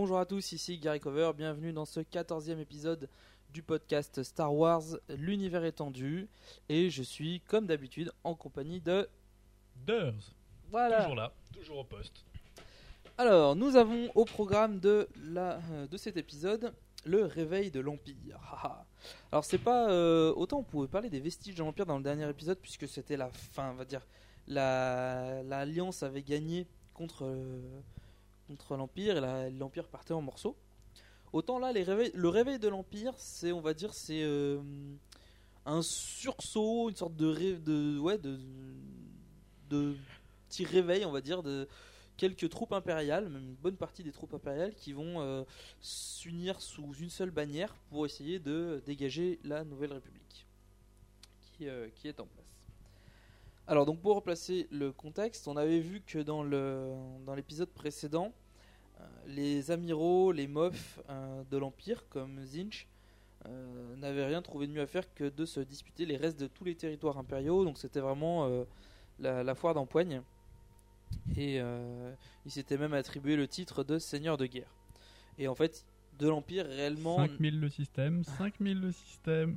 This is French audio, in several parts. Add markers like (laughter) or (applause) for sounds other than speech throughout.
Bonjour à tous, ici Gary Cover, bienvenue dans ce 14e épisode du podcast Star Wars, l'univers étendu, et je suis comme d'habitude en compagnie de... Durs. Voilà. Toujours là, toujours au poste. Alors, nous avons au programme de, la, euh, de cet épisode le réveil de l'Empire. Alors, c'est pas. euh, autant on pouvait parler des vestiges de l'Empire dans le dernier épisode, puisque c'était la fin, on va dire. la- L'Alliance avait gagné contre, euh, contre l'Empire et l'Empire partait en morceaux. Autant là, les réveils, le réveil de l'Empire, c'est, on va dire, c'est euh, un sursaut, une sorte de, de, ouais, de, petit réveil, on va dire, de quelques troupes impériales, même une bonne partie des troupes impériales, qui vont euh, s'unir sous une seule bannière pour essayer de dégager la Nouvelle République qui, euh, qui est en place. Alors donc pour replacer le contexte, on avait vu que dans le dans l'épisode précédent, euh, les amiraux, les mofs euh, de l'Empire, comme Zinch, euh, n'avaient rien trouvé de mieux à faire que de se disputer les restes de tous les territoires impériaux. Donc c'était vraiment la, la foire d'empoigne. Et euh, il s'était même attribué le titre de seigneur de guerre. Et en fait, de l'Empire réellement... 5000 le système, 5000 le système.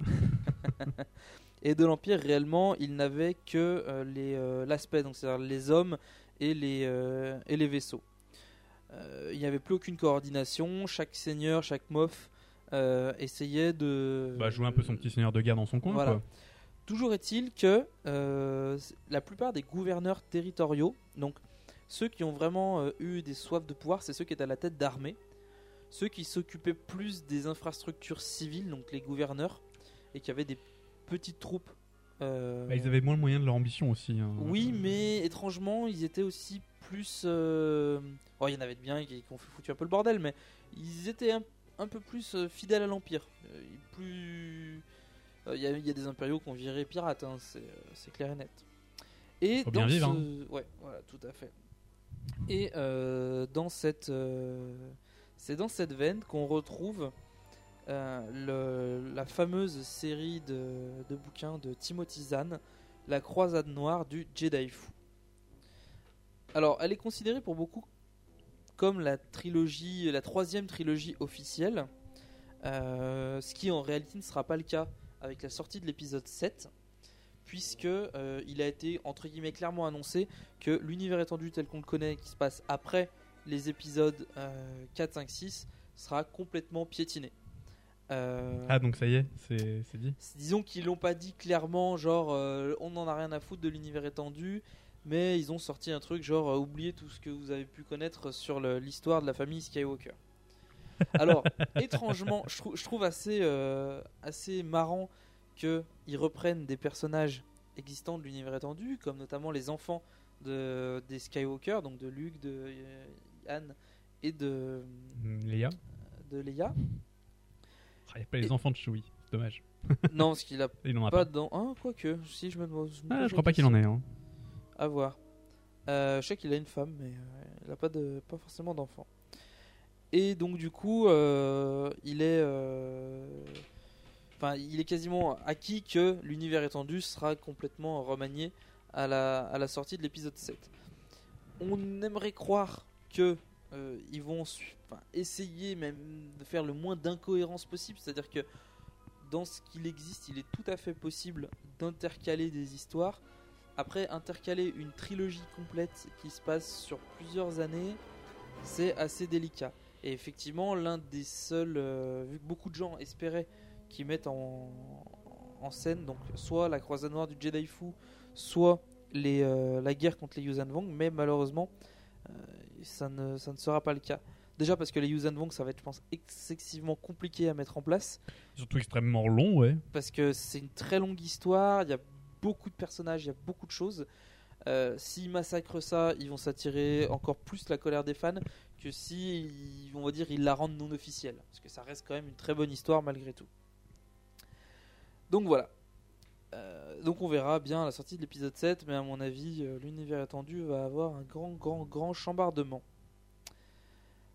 (laughs) Et de l'Empire, réellement, il n'avait que euh, les, euh, l'aspect, donc c'est-à-dire les hommes et les, euh, et les vaisseaux. Euh, il n'y avait plus aucune coordination, chaque seigneur, chaque mof essayait de... Bah, jouer un peu son petit seigneur de guerre dans son coin, Voilà. quoi. Toujours est-il que la plupart des gouverneurs territoriaux, donc ceux qui ont vraiment eu des soifs de pouvoir, c'est ceux qui étaient à la tête d'armée. Ceux qui s'occupaient plus des infrastructures civiles, donc les gouverneurs, et qui avaient des petites troupes. euh, Bah, ils avaient moins le moyen de leur ambition aussi. hein. oui, mais étrangement, ils étaient aussi plus. euh, Oh, il y en avait de bien qui, qui ont foutu un peu le bordel, mais ils étaient un, un peu plus euh, fidèles à l'Empire. Plus. Il y, a- il y a des impériaux qui ont viré pirates, hein, c'est clair et net. Et Faut dans bien vivre, hein. ce- Ouais, voilà, tout à fait. Et euh, dans cette. C'est dans cette veine qu'on retrouve. Euh, la fameuse série de, bouquins de Timothy Zahn, La croisade noire du Jedi fou. Alors, elle est considérée pour beaucoup comme la trilogie, la troisième trilogie officielle, euh, ce qui en réalité ne sera pas le cas avec la sortie de l'épisode 7, puisque euh, il a été entre guillemets clairement annoncé que l'univers étendu tel qu'on le connaît, qui se passe après les épisodes euh, 4, 5, 6, sera complètement piétiné. Euh, Ah, donc ça y est, c'est c'est dit. Disons qu'ils l'ont pas dit clairement, genre euh, on n'en a rien à foutre de l'univers étendu, mais ils ont sorti un truc genre euh, oubliez tout ce que vous avez pu connaître sur l'histoire de la famille Skywalker. Alors, (laughs) étrangement, je, trou- je trouve assez, euh, assez marrant qu'ils reprennent des personnages existants de l'univers étendu, comme notamment les enfants de, des Skywalker, donc de Luke, de Yann et de, Léa de Leia. Il n'y a pas les Et- enfants de Chewie, dommage. (laughs) Non, parce qu'il a Il en a pas pas. dedans. Ah, quoique, si je me demande. Ah, je crois pas qu'il en ait. Hein. À voir. Euh, je sais qu'il a une femme, mais euh, il a pas de, pas forcément d'enfant. Et donc du coup, euh, il est, enfin, il est quasiment acquis que l'univers étendu sera complètement remanié à la, à la sortie de l'épisode 7. On aimerait croire que euh, ils vont essayer même de faire le moins d'incohérence possible, c'est-à-dire que dans ce qu'il existe, il est tout à fait possible d'intercaler des histoires. Après, intercaler une trilogie complète qui se passe sur plusieurs années, c'est assez délicat. Et effectivement, l'un des seuls, euh, vu que beaucoup de gens espéraient qu'ils mettent en, scène donc soit la croisade noire du Jedi Fu, soit euh, la guerre contre les Yuuzhan Vong, mais malheureusement, ça, ne, ça ne sera pas le cas. Déjà parce que les Yuuzhan Vong, ça va être, je pense, excessivement compliqué à mettre en place Surtout extrêmement long, ouais. parce que c'est une très longue histoire, il y a beaucoup de personnages, il y a beaucoup de choses. Euh, S'ils massacrent ça, ils vont s'attirer encore plus la colère des fans que si, ils- on va dire, ils la rendent non officielle. Parce que ça reste quand même une très bonne histoire malgré tout. Donc voilà. Euh, donc on verra bien à la sortie de l'épisode 7, mais à mon avis, euh, l'univers étendu va avoir un grand, grand, grand chambardement.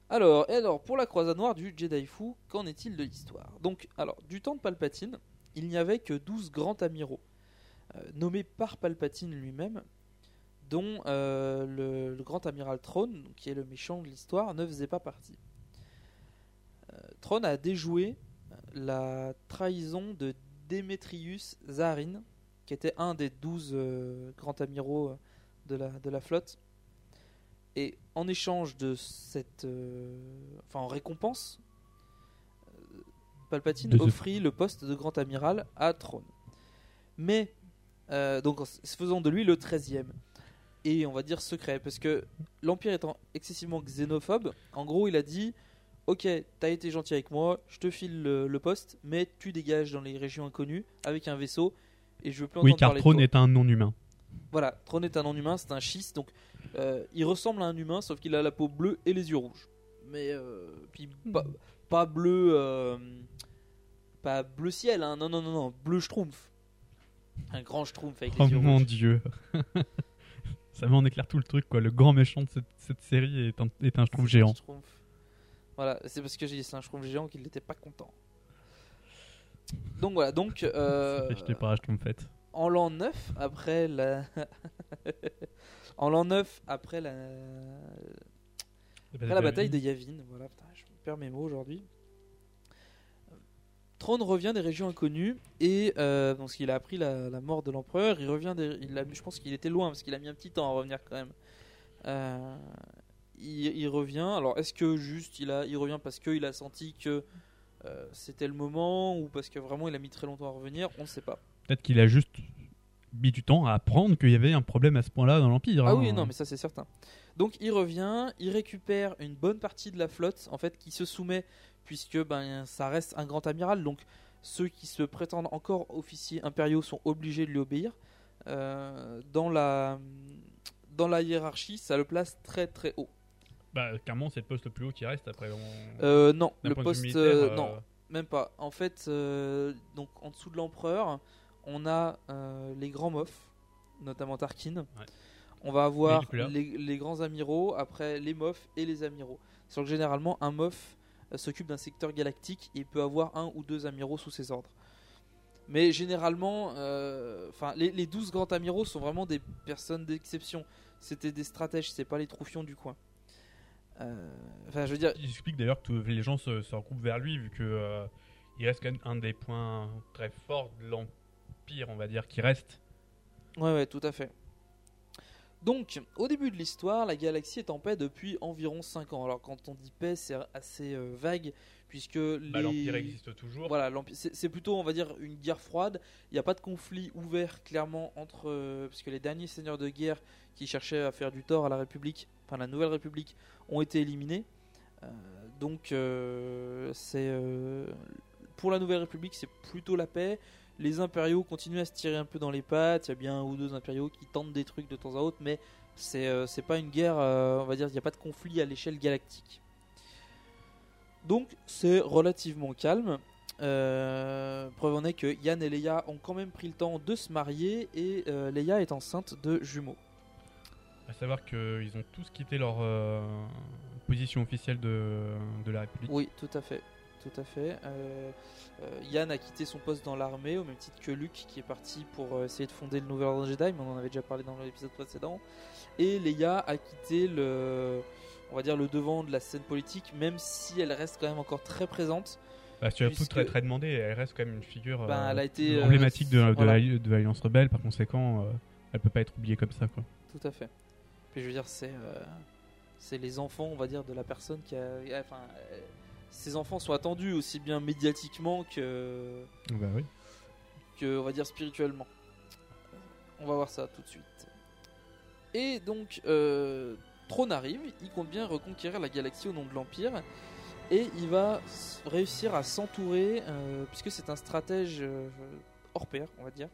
Alors, et alors, pour la croisade noire du Jedi Fu, qu'en est-il de l'histoire? Donc, alors, du temps de Palpatine, il n'y avait que 12 grands amiraux, euh, nommés par Palpatine lui-même, dont le, grand amiral Throne, qui est le méchant de l'histoire, ne faisait pas partie. Throne a déjoué la trahison de Démétrius Zarin, qui était un des 12 euh, grands amiraux euh, de la, de la flotte. Et en échange de cette. euh, enfin, en récompense, Palpatine De ce- offrit le poste de grand amiral à Throne. Mais, euh, donc, faisant de lui le 13e. Et on va dire secret, parce que l'Empire étant excessivement xénophobe, en gros, il a dit Ok, t'as été gentil avec moi, je te file le, le poste, mais tu dégages dans les régions inconnues avec un vaisseau, et je veux plus Oui, entendre car parler de Throne toi. est un non-humain. Voilà, Throne est un non-humain, c'est un schiste, donc euh, il ressemble à un humain, sauf qu'il a la peau bleue et les yeux rouges. Mais euh, puis pas, pas bleu, euh, pas bleu ciel, hein, non non non non, bleu schtroumpf, un grand schtroumpf avec les Oh yeux mon rouges. dieu. (laughs) Ça met en éclair tout le truc, quoi. Le grand méchant de cette, cette série est un, est un schtroumpf géant. schtroumpf. Voilà, c'est parce que j'ai dit schtroumpf géant qu'il n'était pas content. Donc voilà, donc euh, (laughs) Je t'ai pas en l'an 9 après la (laughs) en l'an 9 après la Après la bataille de Yavin, voilà, putain, je perds mes mots aujourd'hui. Throne revient des régions inconnues et euh, donc il a appris la, la mort de l'empereur. Il revient, des- il a, je pense qu'il était loin parce qu'il a mis un petit temps à revenir quand même. Euh, il, il revient. Alors est-ce que juste il a, il revient parce qu'il a senti que euh, c'était le moment ou parce que vraiment il a mis très longtemps à revenir? On ne sait pas. Peut-être qu'il a juste mis du temps à apprendre qu'il y avait un problème à ce point-là dans l'Empire. Ah hein. oui, non, mais ça c'est certain. Donc il revient, il récupère une bonne partie de la flotte, en fait, qui se soumet, puisque ben ça reste un grand amiral, donc ceux qui se prétendent encore officiers impériaux sont obligés de lui obéir. Euh, dans la dans la hiérarchie, ça le place très très haut. Bah, clairement, c'est le poste le plus haut qui reste après. on- Euh, non, le poste, euh, euh, non, même pas. En fait, euh, donc en dessous de l'empereur, on a les grands mofs, notamment Tarkin. On va avoir les, les grands amiraux, après les mofs et les amiraux. Sauf que généralement, un mof s'occupe d'un secteur galactique et peut avoir un ou deux amiraux sous ses ordres. Mais généralement, enfin, les, les 12 grands amiraux sont vraiment des personnes d'exception. C'était des stratèges, c'est pas les troufions du coin. Euh, Enfin, je veux dire, Il explique d'ailleurs que les gens se, se regroupent vers lui vu que euh, il reste quand même un des points très forts de l'Empire, on va dire, qui reste. Ouais, ouais, tout à fait. Donc, au début de l'histoire, la galaxie est en paix depuis environ 5 ans. Alors, quand on dit paix, c'est assez euh, vague, puisque Bah, les... L'Empire existe toujours. Voilà, c'est c'est plutôt, on va dire, une guerre froide. Il n'y a pas de conflit ouvert, clairement, entre. euh, puisque les derniers seigneurs de guerre qui cherchaient à faire du tort à la République, enfin la Nouvelle République, ont été éliminés. Euh, donc, euh, euh, pour la Nouvelle République, c'est plutôt la paix. Les impériaux continuent à se tirer un peu dans les pattes. Il y a bien un ou deux impériaux qui tentent des trucs de temps à autre, mais c'est pas une guerre, on va dire, il n'y a pas de conflit à l'échelle galactique. Donc c'est relativement calme. Preuve en est que Yann et Leia ont quand même pris le temps de se marier et Leia est enceinte de jumeaux. À savoir qu'ils ont tous quitté leur euh, position officielle de, de la République. Oui, tout à fait, tout à fait. Euh, euh, Yann a quitté son poste dans l'armée, au même titre que Luke, qui est parti pour essayer de fonder le Nouvel Ordre Jedi, mais on en avait déjà parlé dans l'épisode précédent. Et Leia a quitté le, on va dire, le devant de la scène politique, même si elle reste quand même encore très présente. Bah, surtout Puisque- très très demandée, elle reste quand même une figure Ben, euh, elle a été, emblématique de, de voilà. l'Alliance Rebelle, par conséquent, elle peut pas être oubliée comme ça. Quoi. Tout à fait. Je veux dire, c'est euh, c'est les enfants, on va dire, de la personne qui a. Enfin, euh, ces enfants sont attendus aussi bien médiatiquement que, Bah oui. que on va dire spirituellement. On va voir ça tout de suite. Et donc, euh, Throne arrive, il compte bien reconquérir la galaxie au nom de l'Empire, et il va réussir à s'entourer, euh, puisque c'est un stratège euh, hors pair, on va dire.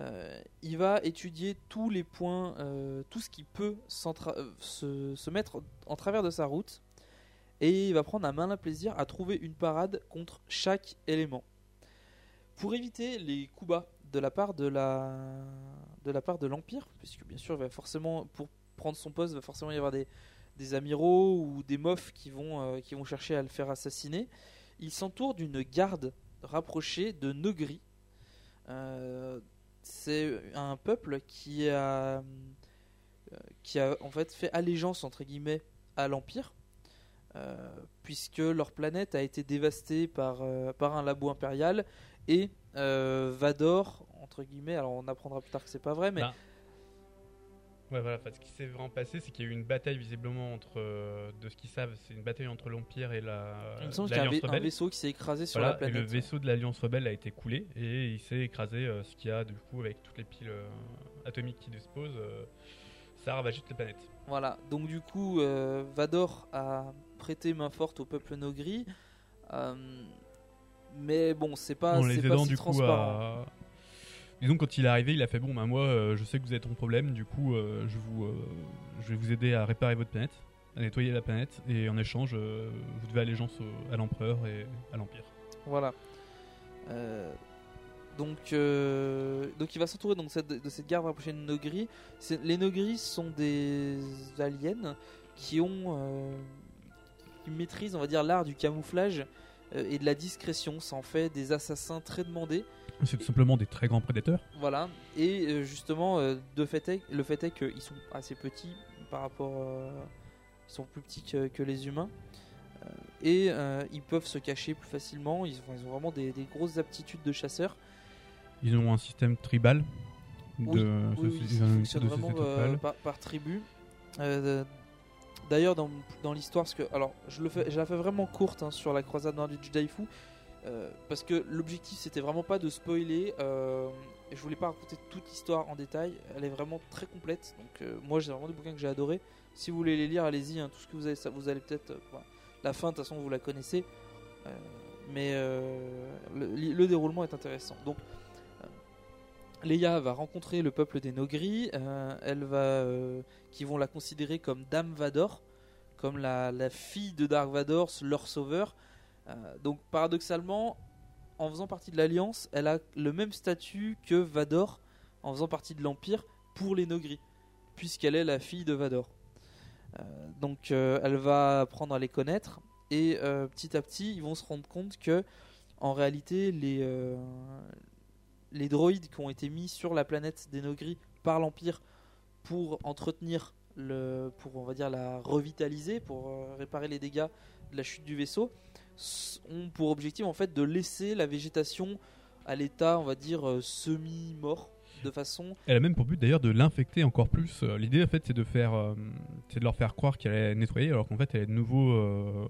Euh, il va étudier tous les points, euh, tout ce qui peut euh, se, mettre en travers de sa route, et il va prendre un malin plaisir à trouver une parade contre chaque élément. Pour éviter les coups bas de la part de l'empire, puisque bien sûr, pour prendre son poste, il va forcément y avoir des, amiraux ou des mofs qui vont chercher à le faire assassiner. Il s'entoure d'une garde rapprochée de Negri. C'est un peuple qui a euh, qui a en fait fait allégeance entre guillemets à l'empire. euh, puisque leur planète a été dévastée par, euh, par un labo impérial et Vador, entre guillemets, alors on apprendra plus tard que c'est pas vrai, mais Bah, Ouais, voilà, enfin, ce qui s'est vraiment passé, c'est qu'il y a eu une bataille visiblement entre. euh, de ce qu'ils savent, c'est une bataille entre l'Empire et la. il me semble qu'il y a un, va- un Rebelle. vaisseau qui s'est écrasé sur Voilà, la planète. Et le vaisseau de l'Alliance Rebelle a été coulé et il s'est écrasé, euh, ce qu'il y a du coup avec toutes les piles euh, atomiques qui disposent. ça a ravagé toute la planète. Voilà, donc du coup, Vador a prêté main forte au peuple Nogri. mais bon, c'est pas, en c'est les pas si du coup transparent. À. Disons quand il est arrivé, il a fait bon bah moi euh, je sais que vous êtes en problème, du coup euh, je vous euh, je vais vous aider à réparer votre planète, à nettoyer la planète et en échange vous devez allégeance à l'empereur et à l'empire. Voilà. Donc, donc il va s'entourer donc cette- de cette garde rapprochée de Nogri. Les Nogri sont des aliens qui ont qui maîtrisent, on va dire, l'art du camouflage et de la discrétion. Ça en fait des assassins très demandés. C'est tout simplement des très grands prédateurs. Voilà. Et euh, justement, euh, de fait est, le fait est qu'ils sont assez petits par rapport. euh, ils sont plus petits que, que les humains. Et ils peuvent se cacher plus facilement. Ils ont, ils ont vraiment des, des grosses aptitudes de chasseurs. Ils ont un système tribal. De, Oui, oui, ils fonctionnent vraiment euh, par, par tribu. Euh, D'ailleurs, dans, dans l'histoire, que alors je le fais, je la fais vraiment courte hein, sur la croisade noire du Judaifu, euh, parce que l'objectif c'était vraiment pas de spoiler. Euh, je voulais pas raconter toute l'histoire en détail. Elle est vraiment très complète. Donc euh, moi, j'ai vraiment des bouquins que j'ai adoré. Si vous voulez les lire, allez-y. hein, tout ce que vous avez, ça, vous allez peut-être. euh. La fin, de toute façon, vous la connaissez. Mais le, le déroulement est intéressant. Donc Leia va rencontrer le peuple des Nogri. euh, elle qui vont la considérer comme Dame Vador, comme la fille de Dark Vador, leur sauveur. Euh, donc paradoxalement, en faisant partie de l'Alliance, elle a le même statut que Vador en faisant partie de l'Empire pour les Nogri, puisqu'elle est la fille de Vador. Euh, donc euh, elle va apprendre à les connaître et petit à petit, ils vont se rendre compte que en réalité, les, droïdes qui ont été mis sur la planète des Nogri par l'Empire pour entretenir pour on va dire la revitaliser, pour réparer les dégâts de la chute du vaisseau, ont pour objectif en fait de laisser la végétation à l'état, on va dire euh, semi-mort, de façon Elle a même pour but d'ailleurs de l'infecter encore plus. Euh, L'idée en fait c'est de faire, euh, c'est de leur faire croire qu'elle est nettoyée alors qu'en fait elle est de nouveau, euh,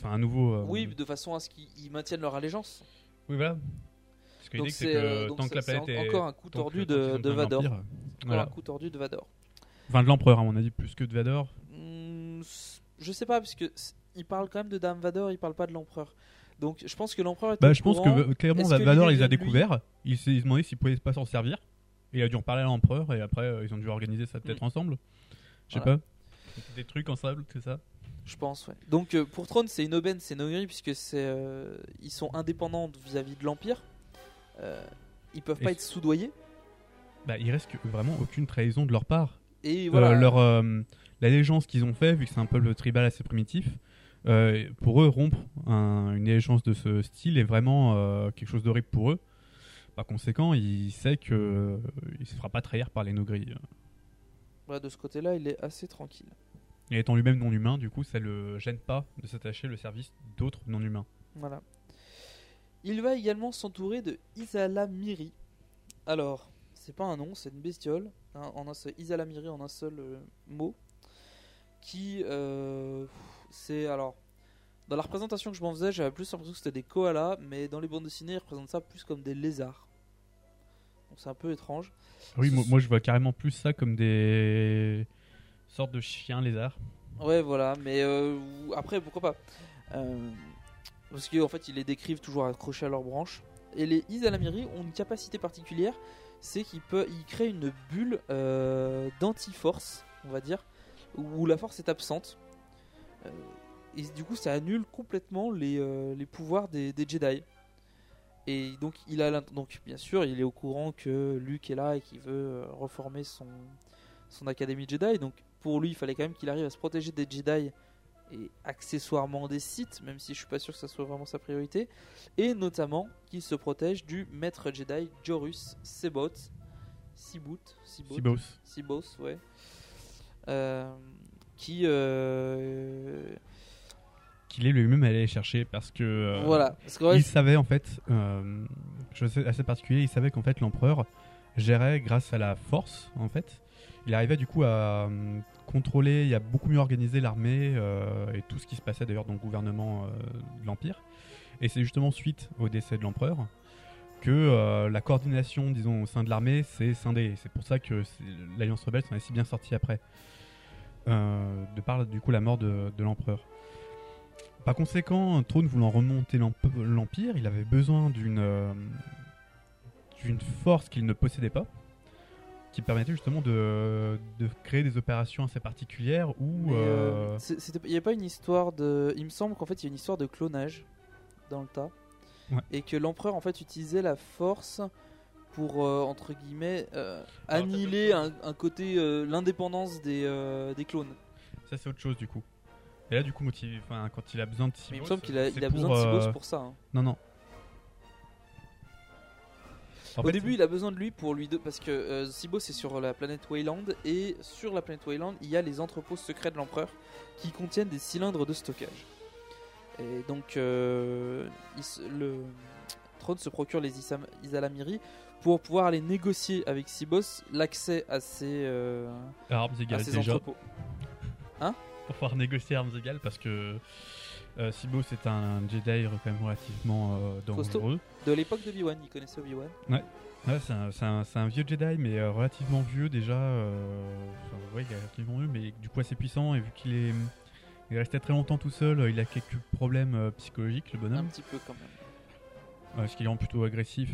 enfin un nouveau. oui, de façon à ce qu'ils ils maintiennent leur allégeance. Oui voilà. Parce que Donc c'est encore un coup tordu de, de Vador. l'Empire, Encore voilà. un coup tordu de Vador. Enfin de l'empereur à mon avis plus que de Vador. C- je sais pas, parce que il parle quand même de Dame Vador, il parle pas de l'empereur. Donc je pense que l'empereur est Bah je pense courant. que clairement que Vador les a découverts. Il s'est demandé s'il pouvait pas s'en servir. Et il a dû en parler à l'empereur et après euh, ils ont dû organiser ça peut-être Mm. ensemble. Je sais Voilà. pas. Des trucs ensemble, c'est ça. Je pense, ouais. Donc euh, pour Throne, c'est une aubaine, c'est Nogri, puisque c'est euh, ils sont indépendants vis-à-vis de l'Empire. Ils peuvent pas être soudoyés. Bah il reste que vraiment aucune trahison de leur part. Et voilà. leur l'allégeance qu'ils ont fait vu que c'est un peuple tribal assez primitif pour eux, rompre un- une allégeance de ce style est vraiment euh, quelque chose d'horrible pour eux. Par conséquent, il sait que euh, il se fera pas trahir par les Nogris. Voilà, de ce côté-là, il est assez tranquille. Et étant lui-même non humain, du coup, ça le gêne pas de s'attacher le service d'autres non humains. Voilà. Il va également s'entourer de Isala Miri. Alors, c'est pas un nom, c'est une bestiole. hein, en un seul, Isala Miri en un seul euh, mot. Qui, euh, c'est alors. Dans la représentation que je m'en faisais, j'avais plus l'impression que c'était des koalas, mais dans les bandes dessinées, ils représentent ça plus comme des lézards. Donc c'est un peu étrange. Oui, moi, moi, je vois carrément plus ça comme des sortes de chiens lézards. Ouais, voilà, mais euh, après, pourquoi pas Euh, Parce qu'en fait, ils les décrivent toujours accrochés à leurs branches. Et les Isalamiri ont une capacité particulière c'est qu'ils peut- ils créent une bulle euh, d'anti-force, on va dire, où la force est absente. Euh, et du coup, ça annule complètement les, euh, les pouvoirs des, des Jedi. Et donc, il a donc, bien sûr, il est au courant que Luke est là et qu'il veut euh, reformer son, son académie Jedi. Donc, pour lui, il fallait quand même qu'il arrive à se protéger des Jedi et accessoirement des Sith, même si je suis pas sûr que ça soit vraiment sa priorité. Et notamment qu'il se protège du maître Jedi Jorus Sebot. Sibut Sibot Sibos. Sibos, ouais. Euh, qui. euh, Qu'il est lui-même allé chercher parce que. euh, voilà. Parce que, ouais, il savait en fait, euh, chose assez particulier, il savait qu'en fait l'empereur gérait grâce à la force en fait. Il arrivait du coup à euh, contrôler, il a beaucoup mieux organisé l'armée et tout ce qui se passait d'ailleurs dans le gouvernement de l'empire. Et c'est justement suite au décès de l'empereur que la coordination, disons, au sein de l'armée, s'est scindée. C'est pour ça que l'Alliance rebelle s'en est si bien sortie après, de par du coup la mort de, de l'empereur. Par conséquent, Trône voulant remonter l'emp- l'Empire, il avait besoin d'une euh, d'une force qu'il ne possédait pas, qui permettait justement de, de créer des opérations assez particulières où... euh, euh, il n'y a pas une histoire de. Il me semble qu'en fait, il y a une histoire de clonage dans le tas. Ouais. Et que l'empereur, en fait, utilisait la force pour, euh, entre guillemets, euh, annihiler un, un côté. euh, l'indépendance des, des clones. Ça c'est autre chose du coup. Et là du coup, enfin, quand il a besoin de Mais il me semble qu'il a, c'est il a pour, besoin de euh, pour ça. hein. Non, non. En Au fait, début, il a besoin de lui pour lui de... parce que Sibos est sur la planète Wayland et sur la planète Wayland, il y a les entrepôts secrets de l'empereur qui contiennent des cylindres de stockage. Et donc, il le trône se procure les Isalamiri pour pouvoir aller négocier avec Sibos l'accès à ces, euh, armes à égales ces déjà. entrepôts. Pour pouvoir négocier armes égales parce que euh, est un Jedi quand même relativement euh, dangereux. De l'époque de Obi-Wan, il connaissait Obi-Wan. Ouais, c'est un, c'est un- c'est un vieux Jedi, mais euh, relativement vieux déjà. euh, enfin, ouais, il est relativement vieux, mais du coup assez puissant. Et vu qu'il est, il est resté très longtemps tout seul, euh, il a quelques problèmes psychologiques, le Un bonhomme. petit peu quand même. Euh, parce qu'il est plutôt agressif.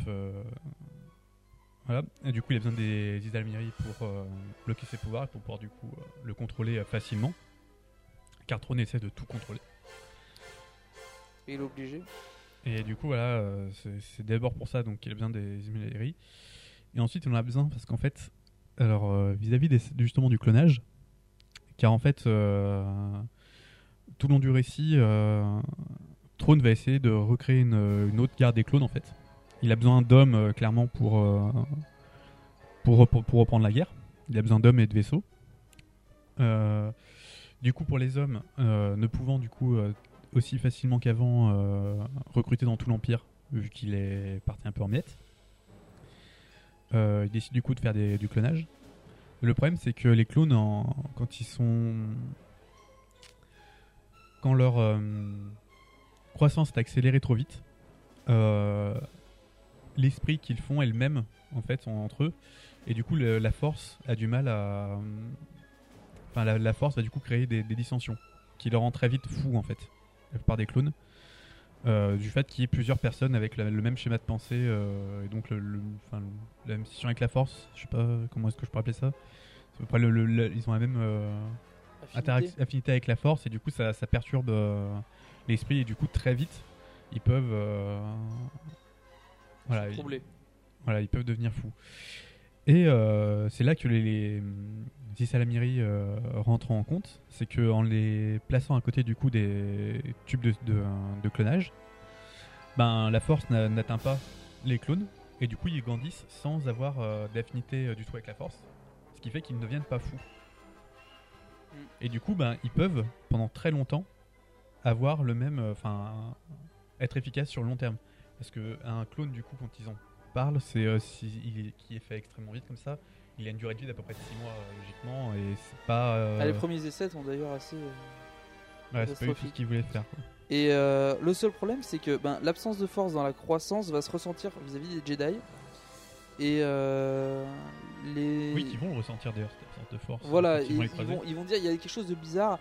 Voilà. Et du coup, il a besoin des Isdalmiri pour euh, bloquer ses pouvoirs et pour pouvoir du coup euh, le contrôler euh, facilement. Car Throne essaie de tout contrôler. Et il est obligé. Et du coup, voilà, c'est c'est d'abord pour ça donc qu'il a besoin des Ismaili. Et ensuite, on en a besoin parce qu'en fait, alors euh, vis-à-vis des- justement du clonage, car en fait, euh, tout le long du récit, euh, Throne va essayer de recréer une, une autre guerre des clones en fait. Il a besoin d'hommes euh, clairement pour, euh, pour, rep- pour reprendre la guerre. Il a besoin d'hommes et de vaisseaux. Euh, du coup, pour les hommes, ne pouvant du coup aussi facilement qu'avant recruter dans tout l'Empire, vu qu'il est parti un peu en miettes. Il décide du coup de faire du clonage. Le problème, c'est que les clones, quand ils sont. Quand leur croissance est accélérée trop vite, l'esprit qu'ils font est le même, en fait, en- entre eux. Et du coup, le- la force a du mal à. Enfin, la, la force va du coup créer des, des dissensions qui le rend très vite fou, en fait la plupart des clones, euh, du fait qu'il y ait plusieurs personnes avec la- le même schéma de pensée, euh, et donc le, la même situation avec la force, je sais pas comment est-ce que je pourrais appeler ça. Ils ont la même euh, Affinité. avec la force, et du coup ça, ça perturbe euh, l'esprit, et du coup très vite, ils peuvent... voilà, ils- voilà, ils peuvent devenir fous. Et euh, c'est là que les, les Salamiri euh, rentrent en compte, c'est que en les plaçant à côté du coup des tubes de, de, de clonage, ben la force n'a- n'atteint pas les clones et du coup ils grandissent sans avoir euh, d'affinité du tout avec la force, ce qui fait qu'ils ne deviennent pas fous. Et du coup ben ils peuvent pendant très longtemps avoir le même, enfin être efficaces sur le long terme, parce que un clone du coup quand ils en parlent, c'est euh, si, il est- qui est fait extrêmement vite comme ça. Il a une durée de vie d'à peu près 6 mois euh, logiquement et c'est pas. euh, Ah, les premiers essais sont d'ailleurs assez. euh, ouais, c'est pas du tout ce qu'ils voulaient faire. quoi. Et euh, le seul problème, c'est que ben, l'absence de force dans la croissance va se ressentir vis-à-vis des Jedi. Et euh, les. Oui, qui vont le ressentir d'ailleurs cette absence de force. Voilà, ils, vont, ils vont dire il y a quelque chose de bizarre.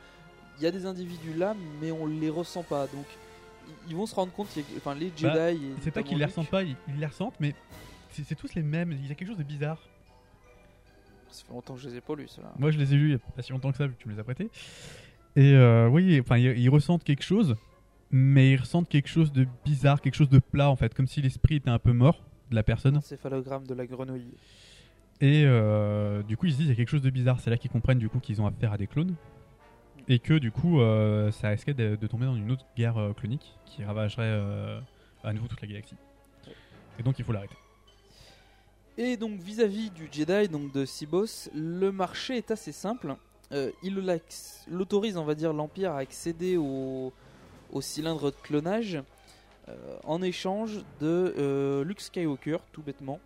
Il y a des individus là, mais on les ressent pas. Donc ils- vont se rendre compte, enfin les Jedi. Bah, et C'est pas qu'ils les ressentent pas, ils, ils les ressentent, mais c'est tous les mêmes. Il y a quelque chose de bizarre. Ça fait longtemps que je les ai pas lus, ceux-là. Moi, je les ai lus il y a pas si longtemps que ça, vu que tu me les as prêtés. Et euh, oui, enfin, ils, ils ressentent quelque chose, mais ils ressentent quelque chose de bizarre, quelque chose de plat en fait, comme si l'esprit était un peu mort de la personne. Encéphalogramme de la grenouille. Et euh, du coup, ils se disent il y a quelque chose de bizarre. C'est là qu'ils comprennent du coup qu'ils ont affaire à des clones. Et que du coup, euh, ça risquait de, tomber dans une autre guerre euh, clonique qui ravagerait euh, à nouveau toute la galaxie. Et donc, il faut l'arrêter. Et donc vis-à-vis du Jedi, donc de Sibos, le marché est assez simple. Il l'autorise, on va dire, l'Empire à accéder au, cylindre de clonage en échange de Luke Skywalker, tout bêtement.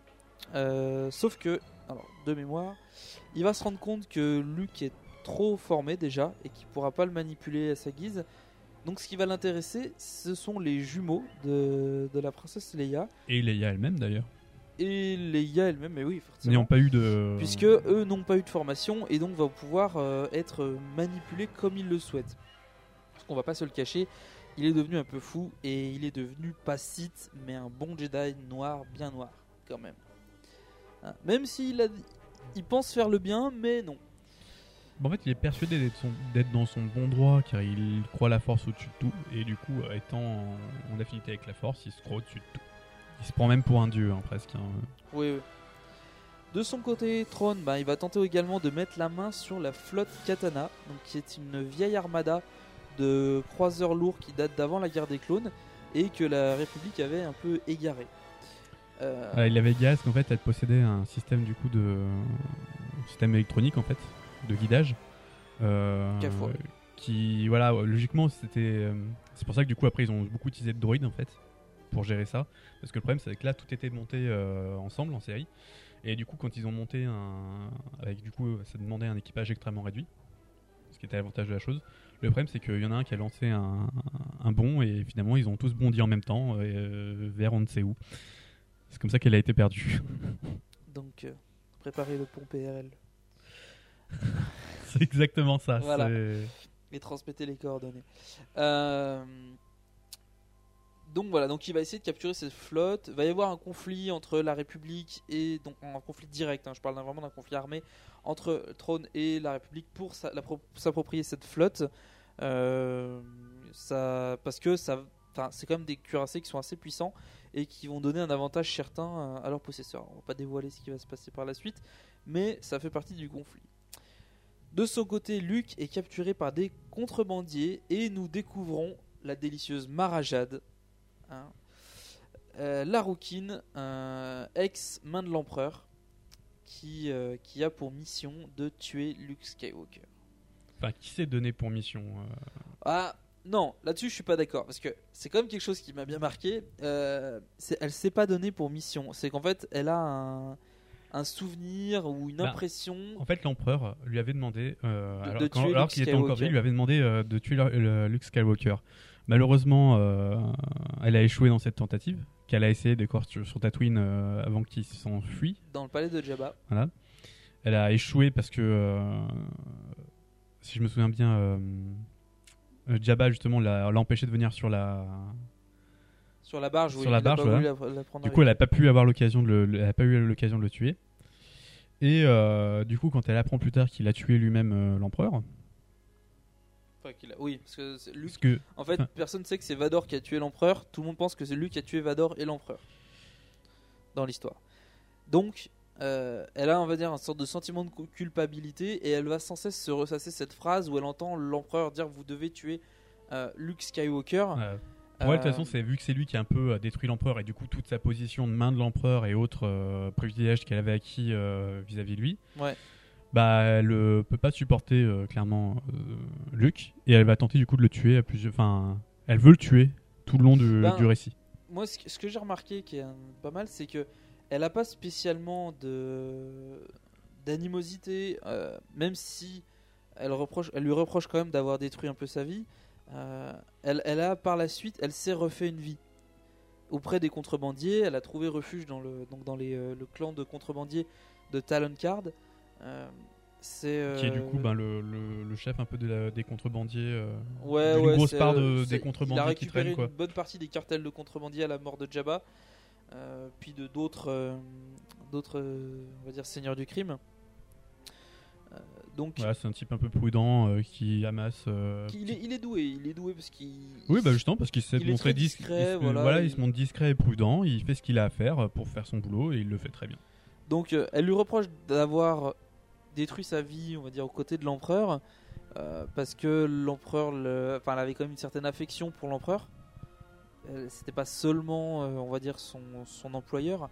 Sauf que, alors de mémoire, il va se rendre compte que Luke est trop formé déjà et qu'il pourra pas le manipuler à sa guise. Donc ce qui va l'intéresser, ce sont les jumeaux de, de la princesse Leia Et Leia elle-même d'ailleurs. et Leia elle-même, mais oui, forcément. N'ayant pas eu de. Puisque eux n'ont pas eu de formation et donc vont pouvoir euh, être manipulés comme ils le souhaitent. Parce qu'on va pas se le cacher, il est devenu un peu fou et il est devenu pas Sith, mais un bon Jedi noir, bien noir, quand même. Hein, Même s'il a, il pense faire le bien, mais non. En fait, il est persuadé d'être dans son bon droit car il croit la force au-dessus de tout. Et du coup, euh, étant en, en affinité avec la force, il se croit au-dessus de tout. Il se prend même pour un dieu, hein, presque. hein. Oui, oui. De son côté, Throne, bah, il va tenter également de mettre la main sur la flotte Katana, donc qui est une vieille armada de croiseurs lourds qui date d'avant la guerre des clones et que la République avait un peu égaré. Euh, Euh, il avait gaz qu'en fait, elle possédait un système du coup de un système électronique en fait de guidage. Euh, qui voilà logiquement c'était euh, c'est pour ça que du coup après ils ont beaucoup utilisé de droïdes en fait pour gérer ça. Parce que le problème c'est que là tout était monté euh, ensemble en série. Et du coup quand ils ont monté un avec du coup ça demandait un équipage extrêmement réduit ce qui était l'avantage de la chose. Le problème c'est qu'il y en a un qui a lancé un, un bond et finalement ils ont tous bondi en même temps euh, vers on ne sait où. C'est comme ça qu'elle a été perdue. Donc, euh, préparez le pont PRL (laughs) c'est exactement ça Voilà. et transmettez les coordonnées. Euh, Donc voilà, donc il va essayer de capturer cette flotte. Il va y avoir un conflit entre la République et donc un conflit direct. hein, je parle vraiment d'un conflit armé entre Trône et la République pour s'approprier cette flotte. Euh, ça, parce que ça, enfin, c'est quand même des cuirassés qui sont assez puissants et qui vont donner un avantage certain à- à leurs possesseurs. On va pas dévoiler ce qui va se passer par la suite, mais ça fait partie du conflit. De son côté, Luke est capturé par des contrebandiers et nous découvrons la délicieuse Marajade, hein, euh, la rouquine, ex-main de l'empereur, qui, euh, qui a pour mission de tuer Luke Skywalker. enfin qui s'est donné pour mission euh, Ah non, là-dessus je suis pas d'accord parce que c'est quand même quelque chose qui m'a bien marqué. Elle s'est pas donnée pour mission. C'est qu'en fait elle a un, un souvenir ou une Bah, impression. En fait, l'empereur lui avait demandé, euh, De- alors, de quand- qu'il était encore Skywalker. vie, lui avait demandé euh, de tuer le- le- Luke Skywalker. Malheureusement, euh, elle a échoué dans cette tentative, qu'elle a essayé d'écorcher sur, sur Tatooine avant qu'il s'enfuit. dans le palais de Jabba. Voilà. Elle a échoué parce que, si je me souviens bien, Jabba justement l'a empêché de venir sur la. Sur la barge, oui, Sur la barge, pas voulu voilà. la- la prendre Du coup, elle lui. a pas pu avoir l'occasion de le, le- elle a pas eu l'occasion de le tuer. Et euh, du coup, quand elle apprend plus tard qu'il a tué lui-même euh, l'empereur, Enfin, qu'il a- Oui, parce que parce En fait, enfin- personne ne sait que c'est Vador qui a tué l'empereur. Tout le monde pense que c'est lui qui a tué Vador et l'empereur dans l'histoire. Donc, euh, elle a, on va dire, un sorte de sentiment de cu- culpabilité et elle va sans cesse se ressasser cette phrase où elle entend l'empereur dire vous devez tuer Luke Skywalker. Ouais. Elle, de toute Euh, façon, c'est vu que c'est lui qui a un peu euh, détruit l'empereur et du coup toute sa position de main de l'empereur et autres euh, privilèges qu'elle avait acquis euh, vis-à-vis de lui, Ouais. bah elle euh, peut pas supporter euh, clairement euh, Luke et elle va tenter du coup de le tuer à plusieurs. Enfin, elle veut le tuer tout le long du, Ben, du récit. Moi, ce que, j'ai remarqué qui est euh, pas mal, c'est que elle a pas spécialement de d'animosité, euh, même si elle reproche, elle lui reproche quand même d'avoir détruit un peu sa vie. Euh, elle, elle a par la suite, elle s'est refait une vie auprès des contrebandiers. Elle a trouvé refuge dans le donc dans les, euh, le clan de contrebandiers de Talon Card. Euh, c'est Qui est du euh, coup ben, le, le- le chef un peu de la- des contrebandiers. Ouais, d'une ouais, grosse part de- des Il a contrebandiers qui récupéré traînent quoi. une bonne partie des cartels de contrebandiers à la mort de Jabba, puis de d'autres, d'autres, on va dire seigneurs du crime. Euh, donc, Voilà, c'est un type un peu prudent euh, qui amasse. euh, il, est, il est doué, il est doué parce qu'il. Oui, bah justement, parce qu'il s'est il dis- discret, il se- voilà, voilà, il il- se montre discret et prudent, il fait ce qu'il a à faire pour faire son boulot et il le fait très bien. Donc, euh, elle lui reproche d'avoir détruit sa vie, on va dire, aux côtés de l'empereur, parce que l'empereur, le- enfin, elle avait quand même une certaine affection pour l'empereur. C'était pas seulement, on va dire, son, son employeur.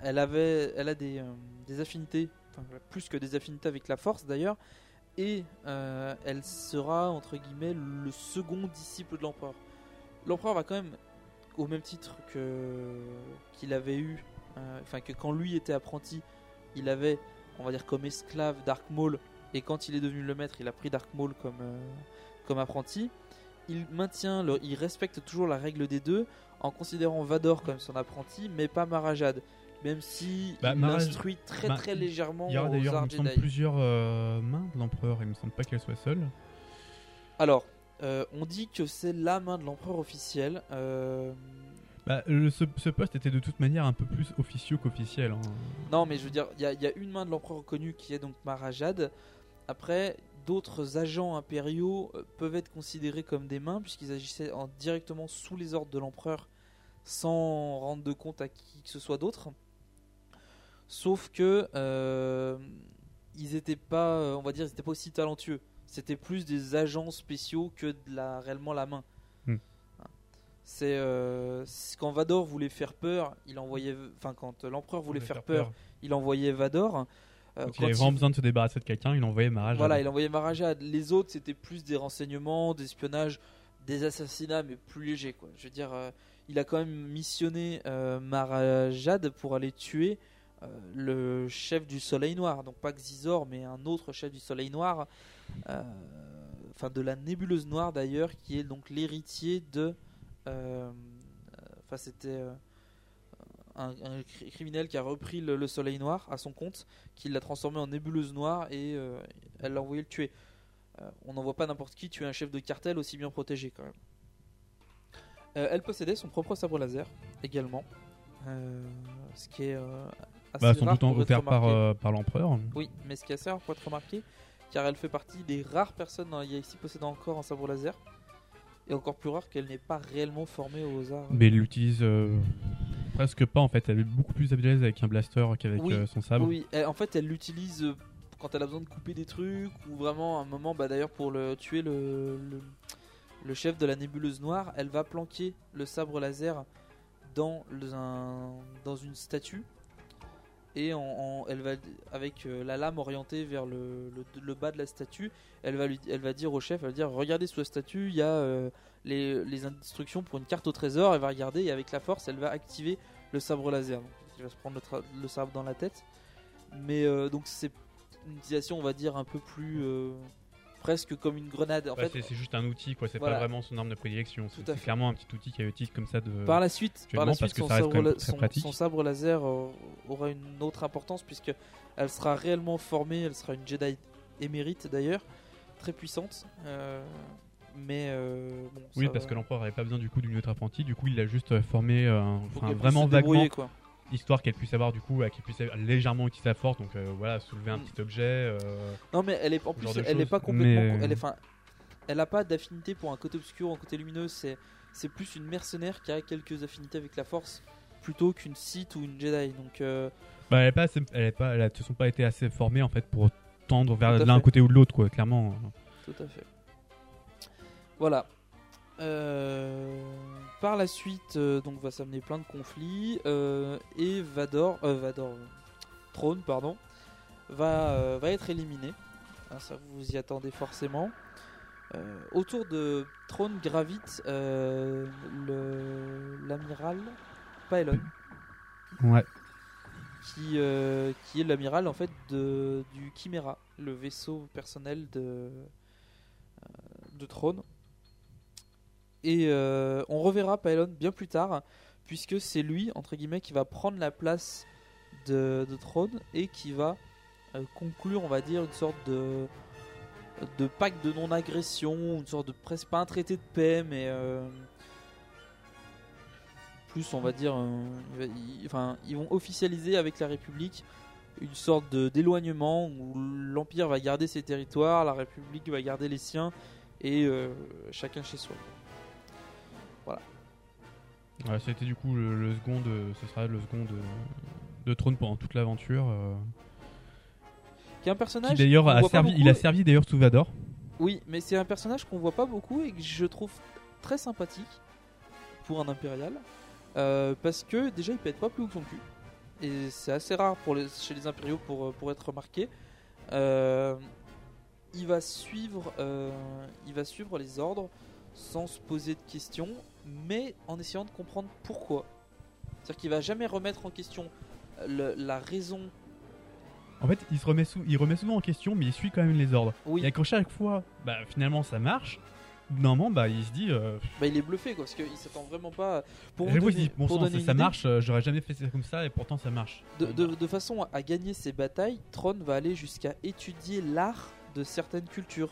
Elle avait, elle a des, des affinités, plus que des affinités avec la Force d'ailleurs, et euh, elle sera entre guillemets le second disciple de l'empereur. L'empereur va quand même, au même titre que qu'il avait eu, euh, enfin que quand lui était apprenti, il avait, on va dire comme esclave Dark Maul, et quand il est devenu le maître, il a pris Dark Maul comme euh, comme apprenti. Il maintient, il respecte toujours la règle des deux en considérant Vador comme son apprenti, mais pas Marajad. Même si Bah, il Maraj- l'instruit très bah, très légèrement Il y aura d'ailleurs, il arts me semble, Jedi. plusieurs euh, mains de l'empereur, il me semble pas qu'elle soit seule. Alors, euh, on dit que c'est la main de l'empereur officiel. euh, Bah, le- ce, ce poste était de toute manière un peu plus officieux qu'officiel. hein. Non, mais je veux dire, il y, a- il y a une main de l'empereur reconnue qui est donc Marajad. Après, d'autres agents impériaux peuvent être considérés comme des mains puisqu'ils agissaient en- directement sous les ordres de l'empereur sans rendre de compte à qui que ce soit d'autre. Sauf que euh, ils étaient pas, euh, on va dire, ils étaient pas aussi talentueux. C'était plus des agents spéciaux que de la, réellement la main. Hmm. C'est euh, c'est- quand Vador voulait faire peur, il envoyait, enfin quand l'empereur voulait faire peur, il envoyait Vador. Quand il avait il- vraiment besoin de se débarrasser de quelqu'un, il envoyait Maraj. voilà, il envoyait Marajad. Les autres, c'était plus des renseignements, des espionnages, des assassinats, mais plus légers. Quoi. Je veux dire, euh, il a quand même missionné euh, Marajad pour aller tuer le chef du Soleil Noir. Donc pas Xizor, mais un autre chef du Soleil Noir. euh, Enfin, de la nébuleuse noire d'ailleurs, qui est donc l'héritier de. euh, Enfin, c'était. euh, un, un cri- criminel qui a repris le, le soleil noir à son compte, qui l'a transformé en nébuleuse noire et euh, elle l'a envoyé le tuer. Euh, on n'envoie pas n'importe qui tuer un chef de cartel aussi bien protégé quand même. Euh, elle possédait son propre sabre laser également, euh, ce qui est euh, assez Bah, sans rare doute en pour être offert par, euh, par l'empereur. Oui, mais ce qui est assez rare pour être remarqué, car elle fait partie des rares personnes dans la galaxie possédant encore un sabre laser, et encore plus rare qu'elle n'est pas réellement formée aux arts. Mais il l'utilise euh, presque pas en fait. Elle est beaucoup plus à l'aise avec un blaster qu'avec Oui, euh, son sabre. Oui, elle- en fait, elle l'utilise quand elle a besoin de couper des trucs ou vraiment à un moment, bah d'ailleurs pour le tuer le, le, le chef de la nébuleuse noire, elle va planquer le sabre laser dans un, dans une statue et elle va avec euh, la lame orientée vers le, bas de la statue, elle va lui, elle va dire au chef, elle va dire regardez sous la statue, il y a euh, les, instructions pour une carte au trésor, elle va regarder et avec la force, elle va activer le sabre laser. Donc, il va se prendre le, sabre dans la tête. Mais euh, donc c'est une utilisation, on va dire, un peu plus presque comme une grenade. En fait, c'est juste un outil, quoi. C'est Voilà. pas vraiment son arme de prédilection. C'est clairement un petit outil qu'elle utilise comme ça de. par la suite, par la suite son, sabre, la- son- son laser euh, aura une autre importance puisque elle sera réellement formée. Elle sera une Jedi émérite d'ailleurs, très puissante. euh, mais euh, bon, Oui, ça parce que l'empereur avait pas besoin du coup d'une autre apprentie. Du coup, il l'a juste formé, euh, enfin, vraiment vaguement, quoi. Histoire qu'elle puisse avoir du coup, euh, qu'elle puisse légèrement utiliser sa force. Donc euh, voilà, soulever un Mm. petit objet. euh, Non mais elle est en plus elle n'est pas complètement Mais- elle est enfin elle a pas d'affinité pour un côté obscur ou un côté lumineux, c'est c'est plus une mercenaire qui a quelques affinités avec la force plutôt qu'une Sith ou une Jedi. Donc euh, Bah, elle est pas, assez- elle est pas, elles se sont pas été assez formées en fait pour tendre vers l'un côté ou de l'autre, quoi. Clairement. Tout à fait. Voilà. Euh, par la suite, euh, donc va s'amener plein de conflits euh, et Vador, Vador, Throne, pardon, va va être éliminé. Ah, ça vous y attendez forcément. Autour de Throne gravite l'amiral Paelon, Ouais. qui qui est l'amiral en fait de du Chimera, le vaisseau personnel de de Throne. Et euh, on reverra Pylon bien plus tard, puisque c'est lui, entre guillemets, qui va prendre la place de, de Throne et qui va euh, conclure, on va dire, une sorte de, pacte de non-agression, une sorte de presque pas un traité de paix, mais euh, plus, on va dire, euh, il va- il- enfin, ils vont officialiser avec la République une sorte d'éloignement où l'Empire va garder ses territoires, la République va garder les siens et euh, chacun chez soi. Ouais, ça a été du coup le, le second de, ce sera le second de, de trône pendant toute l'aventure. euh, Qui est un personnage qui d'ailleurs a servi, il a servi d'ailleurs sous Vador. Oui, mais c'est un personnage qu'on voit pas beaucoup et que je trouve très sympathique pour un impérial. Euh, parce que déjà il pète pas plus haut que son cul. Et c'est assez rare pour les, chez les impériaux pour, euh, pour être remarqué. Euh, il, va suivre, il va suivre les ordres sans se poser de questions, mais en essayant de comprendre pourquoi. C'est-à-dire qu'il va jamais remettre en question le- la raison. En fait, il se remet, sou- il remet souvent en question, mais il suit quand même les ordres. Oui, Et quand chaque fois, bah finalement ça marche. Normalement, bah il se dit, euh, bah, il est bluffé quoi, parce qu'il s'attend vraiment pas. Pour vous donner- dit, bon pour donner ça, idée, marche. euh, J'aurais jamais fait ça comme ça, et pourtant ça marche. De, de- de façon à- gagner ces batailles, Tron va aller jusqu'à étudier l'art de certaines cultures,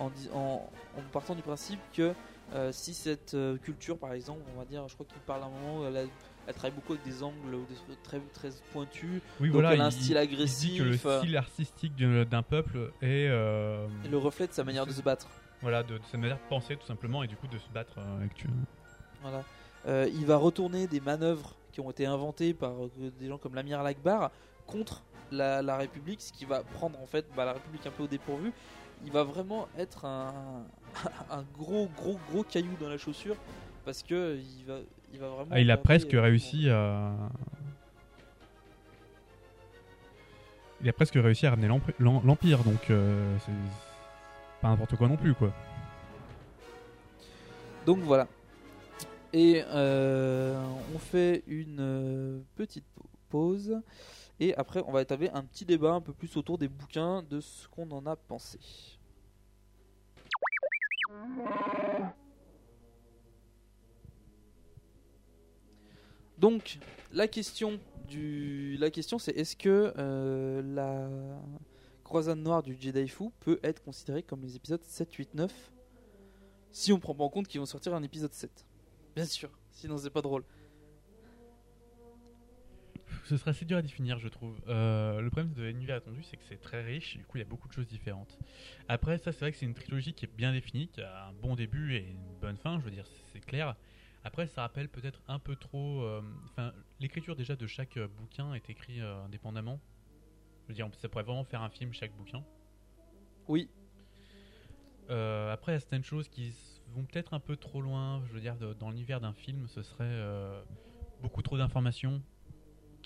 en, dis- en- en partant du principe que euh, si cette euh, culture, par exemple, on va dire, je crois qu'il parle à un moment, elle, a- elle travaille beaucoup avec des angles ou des trucs très, très pointus, Oui, donc voilà. elle a un style il- agressif, Il dit que le euh, style artistique d'un peuple est le reflet de sa manière de se battre. voilà de, de sa manière de penser tout simplement et du coup de se battre avec tu- Voilà. Il va retourner des manœuvres qui ont été inventées par des gens comme l'amiral Akbar contre la, la République, ce qui va prendre en fait bah, la République un peu au dépourvu. Il va vraiment être un, (laughs) un gros gros gros caillou dans la chaussure parce que il va, il va vraiment. Ah, il a presque euh, réussi à. Il a presque réussi à ramener l'Empire, donc euh, c'est pas n'importe quoi non plus, quoi. Donc voilà. Et euh, on fait une petite pause. Et après, on va établir un petit débat un peu plus autour des bouquins, de ce qu'on en a pensé. Donc, la question du, la question c'est est-ce que euh, la croisade noire du Jedi Fu peut être considérée comme les épisodes 7, 8, 9 si on prend pas en compte qu'ils vont sortir un épisode 7. Bien sûr, sinon c'est pas drôle. Ce serait assez dur à définir, je trouve. Euh, le problème de l'univers attendu, c'est que c'est très riche, du coup, il y a beaucoup de choses différentes. Après, ça, c'est vrai que c'est une trilogie qui est bien définie, qui a un bon début et une bonne fin, je veux dire, c'est clair. Après, ça rappelle peut-être un peu trop. euh, Enfin, l'écriture déjà de chaque euh, bouquin est écrit euh, indépendamment. Je veux dire, ça pourrait vraiment faire un film chaque bouquin. Oui, après, il y a certaines choses qui vont peut-être un peu trop loin. Je veux dire, de- dans l'univers d'un film, ce serait beaucoup trop d'informations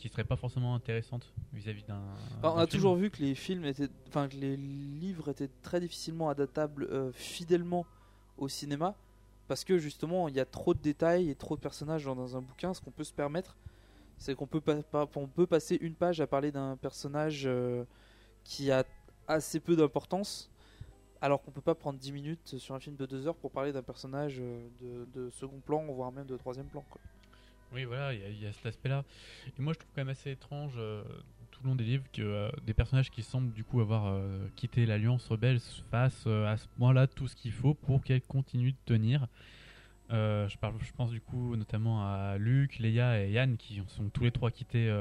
qui seraient pas forcément intéressantes vis-à-vis d'un. On a film. toujours vu que les films étaient, enfin que les livres étaient très difficilement adaptables euh, fidèlement au cinéma parce que justement il y a trop de détails et trop de personnages dans, dans un bouquin. Ce qu'on peut se permettre, c'est qu'on peut pas, pas- on peut passer une page à parler d'un personnage euh, qui a assez peu d'importance. Alors qu'on peut pas prendre 10 minutes sur un film de 2 heures pour parler d'un personnage euh, de, de second plan, voire même de troisième plan. quoi. Oui, voilà, il y, a- cet aspect-là. Et moi, je trouve quand même assez étrange euh, tout le long des livres que euh, des personnages qui semblent du coup avoir euh, quitté l'Alliance rebelle fassent à ce point-là tout ce qu'il faut pour qu'elle continue de tenir. Je, pense du coup notamment à Luke, Leia et Yann qui sont tous les trois quittés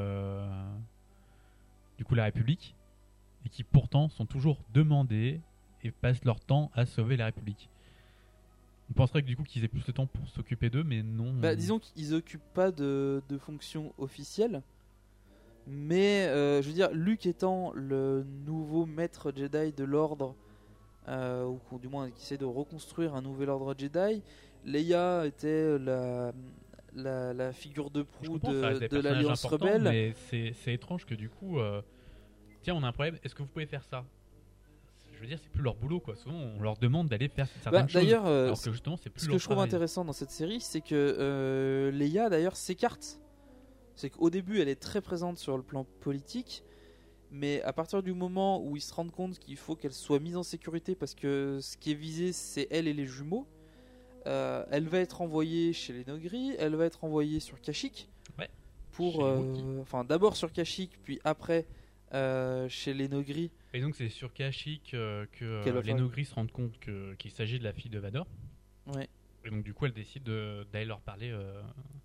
du coup la République et qui pourtant sont toujours demandés et passent leur temps à sauver la République. On penserait que du coup qu'ils aient plus de temps pour s'occuper d'eux, mais non. Bah, disons qu'ils occupent pas de, de fonction officielle. Mais euh, je veux dire, Luke étant le nouveau maître Jedi de l'ordre, euh, ou, du moins qui essaie de reconstruire un nouvel ordre Jedi, Leia était la, la, la figure de proue de, de l'Alliance rebelle. Mais c'est c'est étrange que du coup, euh, tiens, on a un problème. Est-ce que vous pouvez faire ça? Je veux dire, c'est plus leur boulot, quoi. Souvent, on leur demande d'aller faire certaines Bah, choses. D'ailleurs, euh, alors que justement, c'est plus ce que je trouve travail. intéressant dans cette série, c'est que euh, Leia d'ailleurs s'écarte. C'est qu'au début, elle est très présente sur le plan politique, mais à partir du moment où ils se rendent compte qu'il faut qu'elle soit mise en sécurité parce que ce qui est visé, c'est elle et les jumeaux, euh, elle va être envoyée chez les Nogri, elle va être envoyée sur Kashyyyk. Ouais. Pour, euh, enfin, d'abord sur Kashyyyk, puis après euh, chez les Nogri. Et donc, c'est sur Kashyyyk euh, que euh, Qu'elle va les faire- Nogris se rendent compte que- qu'il s'agit de la fille de Vador. Ouais. Et donc, du coup, elle décide de- d'aller leur parler. euh,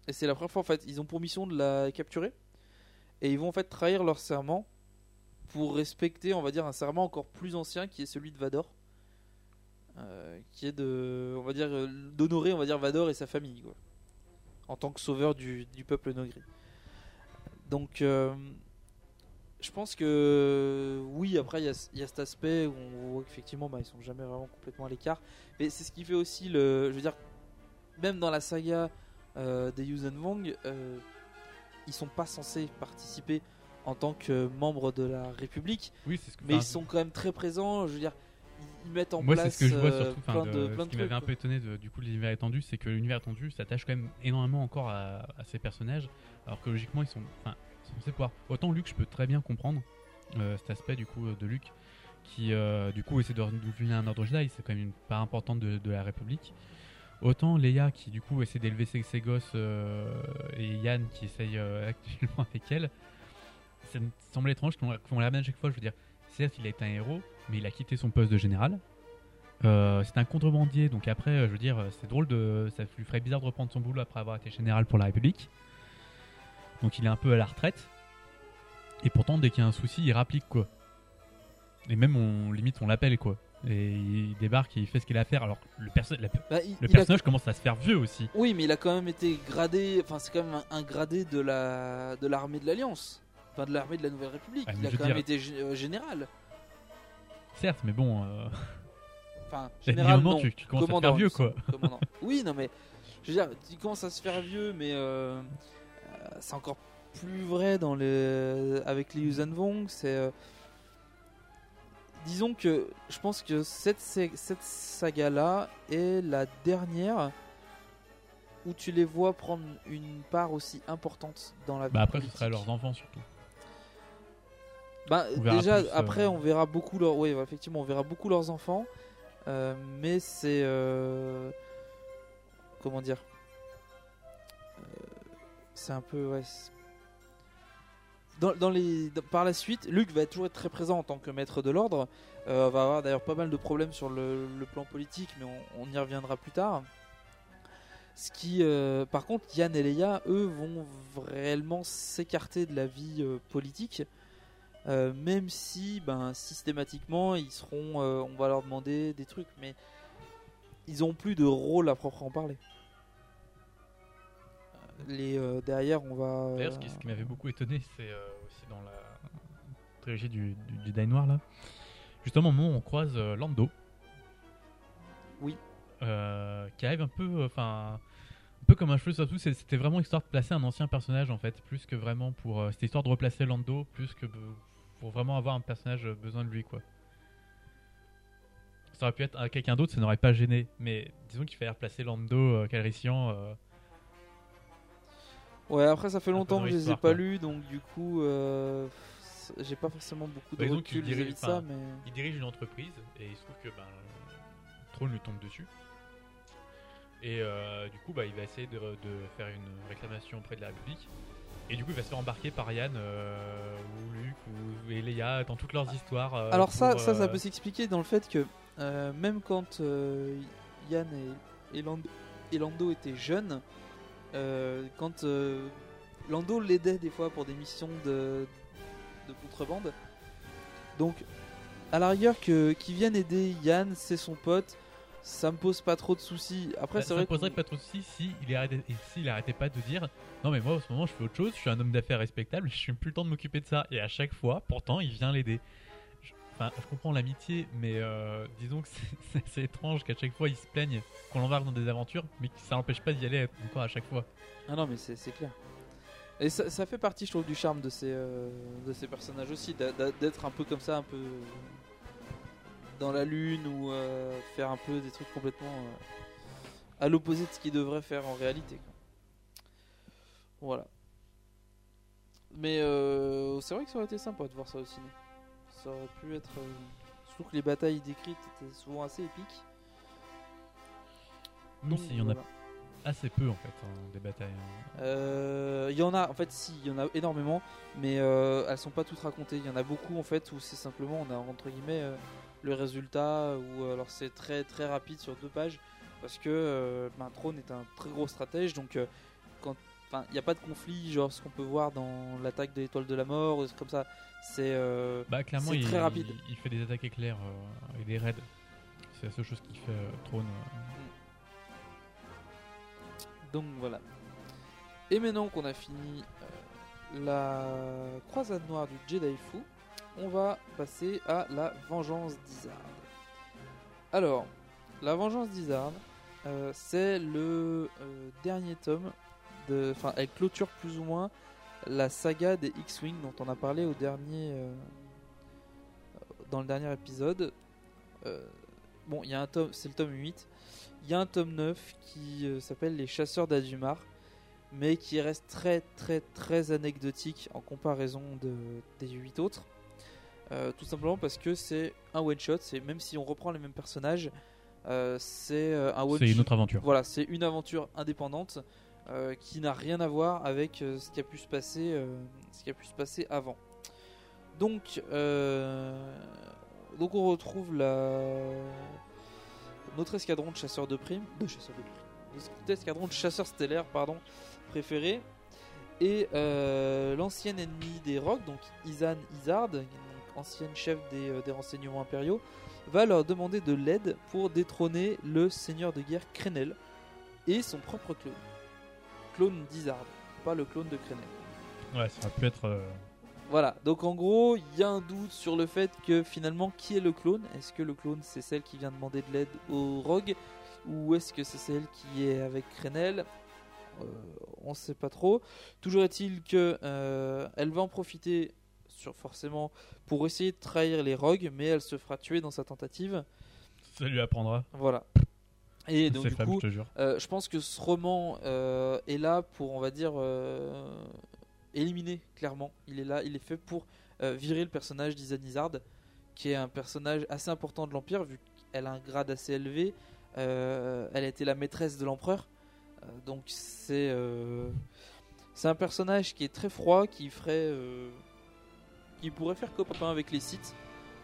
Et c'est la première fois en fait, ils ont pour mission de la capturer et ils vont en fait trahir leur serment pour respecter, on va dire, un serment encore plus ancien qui est celui de Vador, Euh, qui est de, on va dire, euh, d'honorer, on va dire, Vador et sa famille, quoi, en tant que sauveur du, du peuple Nogri. Donc, euh, je pense que oui, après il y, a- il y a cet aspect où on voit qu'effectivement, bah, ils sont jamais vraiment complètement à l'écart, mais c'est ce qui fait aussi le, je veux dire, même dans la saga euh, des Yuuzhan Vong, euh, ils sont pas censés participer en tant que membres de la République, Oui, c'est ce que. mais ils sont quand même très présents. Je veux dire, ils- mettent en Moi, c'est place ce que je vois euh, surtout. plein de- de, plein ce qui m'avait un peu étonné de, du coup de l'univers étendu, c'est que l'univers étendu s'attache quand même énormément encore à, à ces personnages, alors que logiquement ils sont, censés pouvoir. Autant Luke, je peux très bien comprendre euh, cet aspect du coup euh, de Luke, qui euh, du coup essaie de devenir un ordre Jedi, c'est quand même une part importante de, la République. Autant Leia qui du coup essaie d'élever ses, ses gosses et Yann qui essaye (laughs) actuellement avec elle, ça me semble étrange qu'on qu'on la ramène à chaque fois. Je veux dire, certes il a été un héros, mais il a quitté son poste de général. C'est un contrebandier, donc après, je veux dire, c'est drôle de. Ça lui ferait bizarre de reprendre son boulot après avoir été général pour la République. Donc il est un peu à la retraite. Et pourtant, dès qu'il y a un souci, il rapplique quoi. Et même, on limite, on l'appelle quoi. Et il débarque et il fait ce qu'il a à faire. Alors, le, perso- la- Bah, il- le il a- personnage commence à se faire vieux aussi. Oui, mais il a quand même été gradé. Enfin, c'est quand même un, un gradé de la de l'armée de l'Alliance. Enfin, de l'armée de la Nouvelle République. Ah, il a quand même été euh, général. Certes, mais bon. euh, Enfin, (laughs) Il général, non. tu- tu commences à te faire vieux, il quoi. Oui, non, mais je veux dire, tu commences à se faire vieux, mais euh, c'est encore plus vrai dans les avec les Yuuzhan Vong. C'est euh, disons que je pense que cette sa- cette saga là est la dernière où tu les vois prendre une part aussi importante dans la vie Bah, après, ce serait leurs enfants surtout. Bah, déjà, plus, euh, après, on verra beaucoup leur, oui, effectivement, on verra beaucoup leurs enfants, euh, mais c'est, euh, comment dire, c'est un peu, Dans, les, par la suite, Luke va toujours être très présent en tant que maître de l'ordre. Euh, va avoir d'ailleurs pas mal de problèmes sur le, plan politique, mais on, y reviendra plus tard. Ce qui, euh, par contre, Yann et Leia, eux, vont réellement s'écarter de la vie euh, politique. Euh, même si ben, systématiquement ils seront on va leur demander des trucs mais ils ont plus de rôle à proprement parler les euh, derrière on va D'ailleurs, ce qui, m'avait beaucoup étonné, c'est euh, aussi dans la trilogie du, du Jedi Noir, là. Justement, au moment où on croise euh, Lando. Oui. Euh, qui arrive un peu. Enfin. un peu comme un cheveu sur la soupe, c'est- c'était vraiment histoire de placer un ancien personnage en fait, plus que vraiment pour. euh, C'était histoire de replacer Lando, plus que pour vraiment avoir un personnage euh, besoin de lui quoi. Ça aurait pu être quelqu'un d'autre, ça n'aurait pas gêné, mais disons qu'il fallait replacer Lando euh, Calrissian. Ouais après ça fait longtemps que je les ai pas lus donc du coup euh, j'ai pas forcément beaucoup de Bah, recul vis-à-vis de dirige- ça mais Il dirige une entreprise et il se trouve que ben, le trône lui tombe dessus. Et euh, du coup, bah, il va essayer de, de faire une réclamation auprès de la République. Et du coup, il va se faire embarquer par Yann euh, ou Luke ou et Leia dans toutes leurs histoires. euh, Alors ça, pour, ça, ça euh, peut s'expliquer dans le fait que même quand Yann et, et, Lando, et Lando étaient jeunes, quand euh, Lando l'aidait des fois pour des missions de, de contrebande, donc à la rigueur que qui vienne aider Yann, c'est son pote, ça me pose pas trop de soucis. Après, Bah, ça vrai me que poserait pas trop de soucis si il arrêtait, s'il arrêtait pas de dire non mais moi en ce moment je fais autre chose, je suis un homme d'affaires respectable, je suis plus le temps de m'occuper de ça. Et à chaque fois, pourtant, il vient l'aider. Enfin, je comprends l'amitié, mais euh, disons que (laughs) c'est- étrange qu'à chaque fois il se plaigne qu'on l'embarque dans des aventures, mais que ça l'empêche pas d'y aller encore à chaque fois. Ah non, mais c'est clair. Et ça, fait partie, je trouve, du charme de ces, euh, personnages aussi, d'être un peu comme ça, un peu dans la lune ou euh, faire un peu des trucs complètement à l'opposé de ce qu'ils devraient faire en réalité. Voilà. Mais c'est vrai que ça aurait été sympa de voir ça au ciné. Ça aurait pu être. euh, Surtout que les batailles décrites étaient souvent assez épiques. Même s'il y en a assez peu en fait, hein, des batailles. hein. Euh, Il y en a, en fait, si, il y en a énormément, mais euh, elles sont pas toutes racontées. Il y en a beaucoup, en fait, où c'est simplement, on a entre guillemets euh, le résultat, ou alors c'est très très rapide sur deux pages, parce que ben, Throne est un très gros stratège, donc quand, enfin, il n'y a pas de conflit, genre ce qu'on peut voir dans l'attaque de l'étoile de la mort, ou comme ça. C'est euh, Bah clairement, il, très rapide. il, il fait des attaques éclairs euh, et des raids. C'est la seule chose qui fait euh, Trône. euh. Donc voilà. Et maintenant qu'on a fini la croisade noire du Jedi Fou, on va passer à la vengeance d'Izard. Alors, la vengeance d'Izard, c'est le dernier tome. de- Enfin, elle clôture plus ou moins la saga des X-Wing dont on a parlé au dernier, euh, dans le dernier épisode. Euh, bon, il y a un tome, c'est le tome 8. Il y a un tome 9 qui euh, s'appelle Les Chasseurs d'Azumar, mais qui reste très très très anecdotique en comparaison de, des 8 autres. Tout simplement parce que c'est un one shot, c'est même si on reprend les mêmes personnages, c'est un one C'est une autre aventure. Voilà, c'est une aventure indépendante euh, qui n'a rien à voir avec euh, ce qui a pu se passer, euh, ce qui a pu se passer avant. Donc, donc on retrouve la notre escadron de chasseurs de primes, de chasseurs de primes, notre escadron de chasseurs stellaires, pardon, préféré, et euh, l'ancien ennemi des Rocs, donc Izan Izard, ancienne chef des, des renseignements impériaux, va leur demander de l'aide pour détrôner le seigneur de guerre Krenel et son propre clone. Clone d'Izard, pas le clone de Krenel. Ouais, ça aurait pu être. euh, Voilà, donc en gros, il y a un doute sur le fait que finalement, qui est le clone? Est-ce que le clone c'est celle qui vient demander de l'aide au Rogue? Ou est-ce que c'est celle qui est avec Krenel? Euh, On sait pas trop. Toujours est-il que euh, elle va en profiter sur, forcément pour essayer de trahir les Rogues, mais elle se fera tuer dans sa tentative. Ça lui apprendra. Voilà. Et donc du coup, je euh, je pense que ce roman euh, est là pour, on va dire, euh, éliminer clairement. Il est là, il est fait pour virer le personnage d'Izanizard, qui est un personnage assez important de l'Empire, vu qu'elle a un grade assez élevé. Elle a été la maîtresse de l'Empereur. Donc c'est c'est un personnage qui est très froid, qui ferait, qui pourrait faire copain avec les Sith,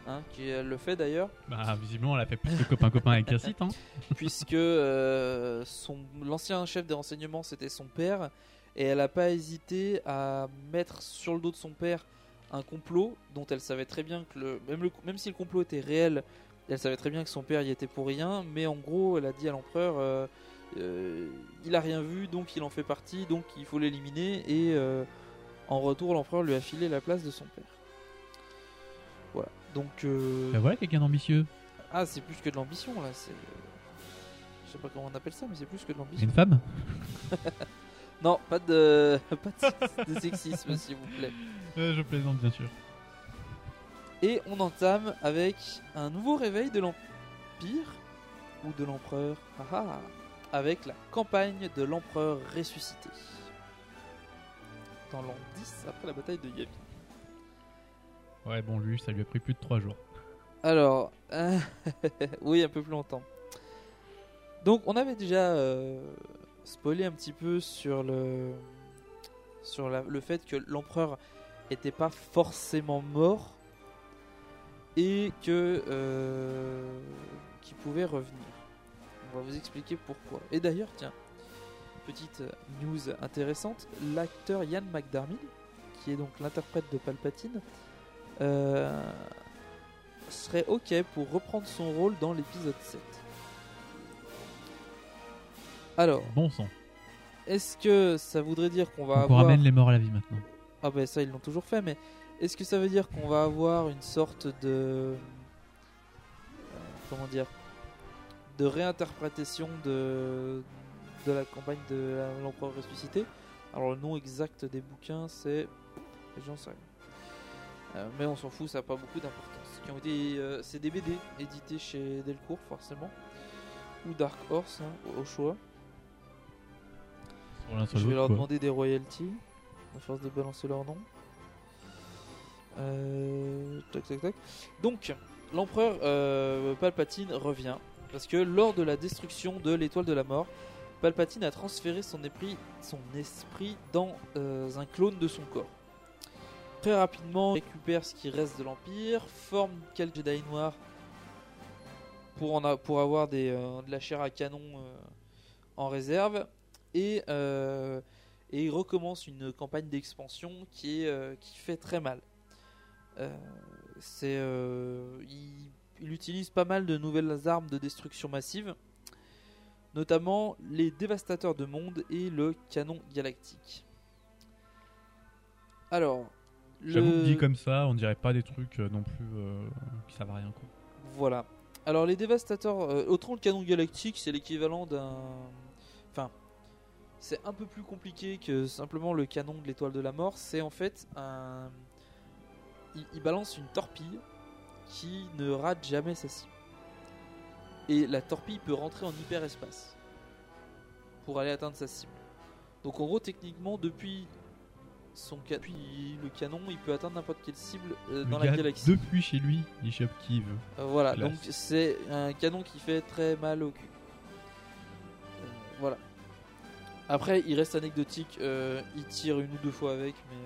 hein, qui elle le fait d'ailleurs Bah, visiblement, elle a fait plus de copain-copain avec Cassit. Hein. (laughs) puisque euh, son l'ancien chef des renseignements c'était son père et elle n'a pas hésité à mettre sur le dos de son père un complot dont elle savait très bien que le même, le, même si le complot était réel elle savait très bien que son père y était pour rien mais en gros elle a dit à l'empereur euh, euh, il a rien vu donc il en fait partie donc il faut l'éliminer et euh, en retour l'empereur lui a filé la place de son père donc euh, Bah voilà quelqu'un d'ambitieux. ah, c'est plus que de l'ambition là. C'est, je sais pas comment on appelle ça, mais c'est plus que de C'est l'ambition. une femme? (laughs) Non, pas de, (laughs) pas de sexisme, (laughs) s'il vous plaît. Euh, Je plaisante, bien sûr. Et on entame avec un nouveau réveil de l'empire ou de l'empereur. Ah ah, avec la campagne de l'empereur ressuscité. Dans l'an 10 après la bataille de Yavin. Ouais, bon, lui, ça lui a pris plus de 3 jours. Alors, euh, (laughs) oui, un peu plus longtemps. Donc, on avait déjà euh, spoilé un petit peu sur le sur le fait que l'empereur était pas forcément mort et que euh, qu'il pouvait revenir. On va vous expliquer pourquoi. Et d'ailleurs, tiens, petite news intéressante, l'acteur Ian McDermott, qui est donc l'interprète de Palpatine, euh, serait ok pour reprendre son rôle dans l'épisode 7. Alors, Bon sang. est-ce que ça voudrait dire qu'on va on avoir ramène les morts à la vie maintenant. Ah ben ça ils l'ont toujours fait, mais est-ce que ça veut dire qu'on va avoir une sorte de euh, comment dire de réinterprétation de de la campagne de la- l'empereur ressuscité? Alors le nom exact des bouquins c'est j'en sais rien. Euh, mais on s'en fout, ça n'a pas beaucoup d'importance. Qui ont été, euh, c'est des BD édités chez Delcourt forcément ou Dark Horse hein, au choix. Je vais leur demander des royalties, à force de balancer leur nom. Euh, tac, tac, tac. Donc, l'empereur euh, Palpatine revient, parce que lors de la destruction de l'étoile de la mort, Palpatine a transféré son esprit, son esprit dans un clone de son corps. Très rapidement, récupère ce qui reste de l'Empire, forme quelques Jedi noirs pour, pour avoir euh, de la chair à canon euh, en réserve, et, euh, et il recommence une campagne d'expansion qui, qui fait très mal. Il, il utilise pas mal de nouvelles armes de destruction massive, notamment les dévastateurs de monde et le canon galactique. Alors, J'avoue que dit comme ça, on dirait pas des trucs euh, non plus euh, qui servent à rien. Quoi. Voilà. Alors les dévastateurs, euh, autant le canon galactique, c'est l'équivalent d'un, enfin, c'est un peu plus compliqué que simplement le canon de l'étoile de la mort. C'est en fait un, il, il balance une torpille qui ne rate jamais sa cible. Et la torpille peut rentrer en hyperespace pour aller atteindre sa cible. Donc en gros, techniquement, depuis son depuis le canon, il peut atteindre n'importe quelle cible euh, dans la galaxie. Depuis chez lui, il qui veut. Euh, voilà, Classe. donc c'est un canon qui fait très mal au cul. Euh, voilà. Après, il reste anecdotique, euh, il tire une ou deux fois avec, mais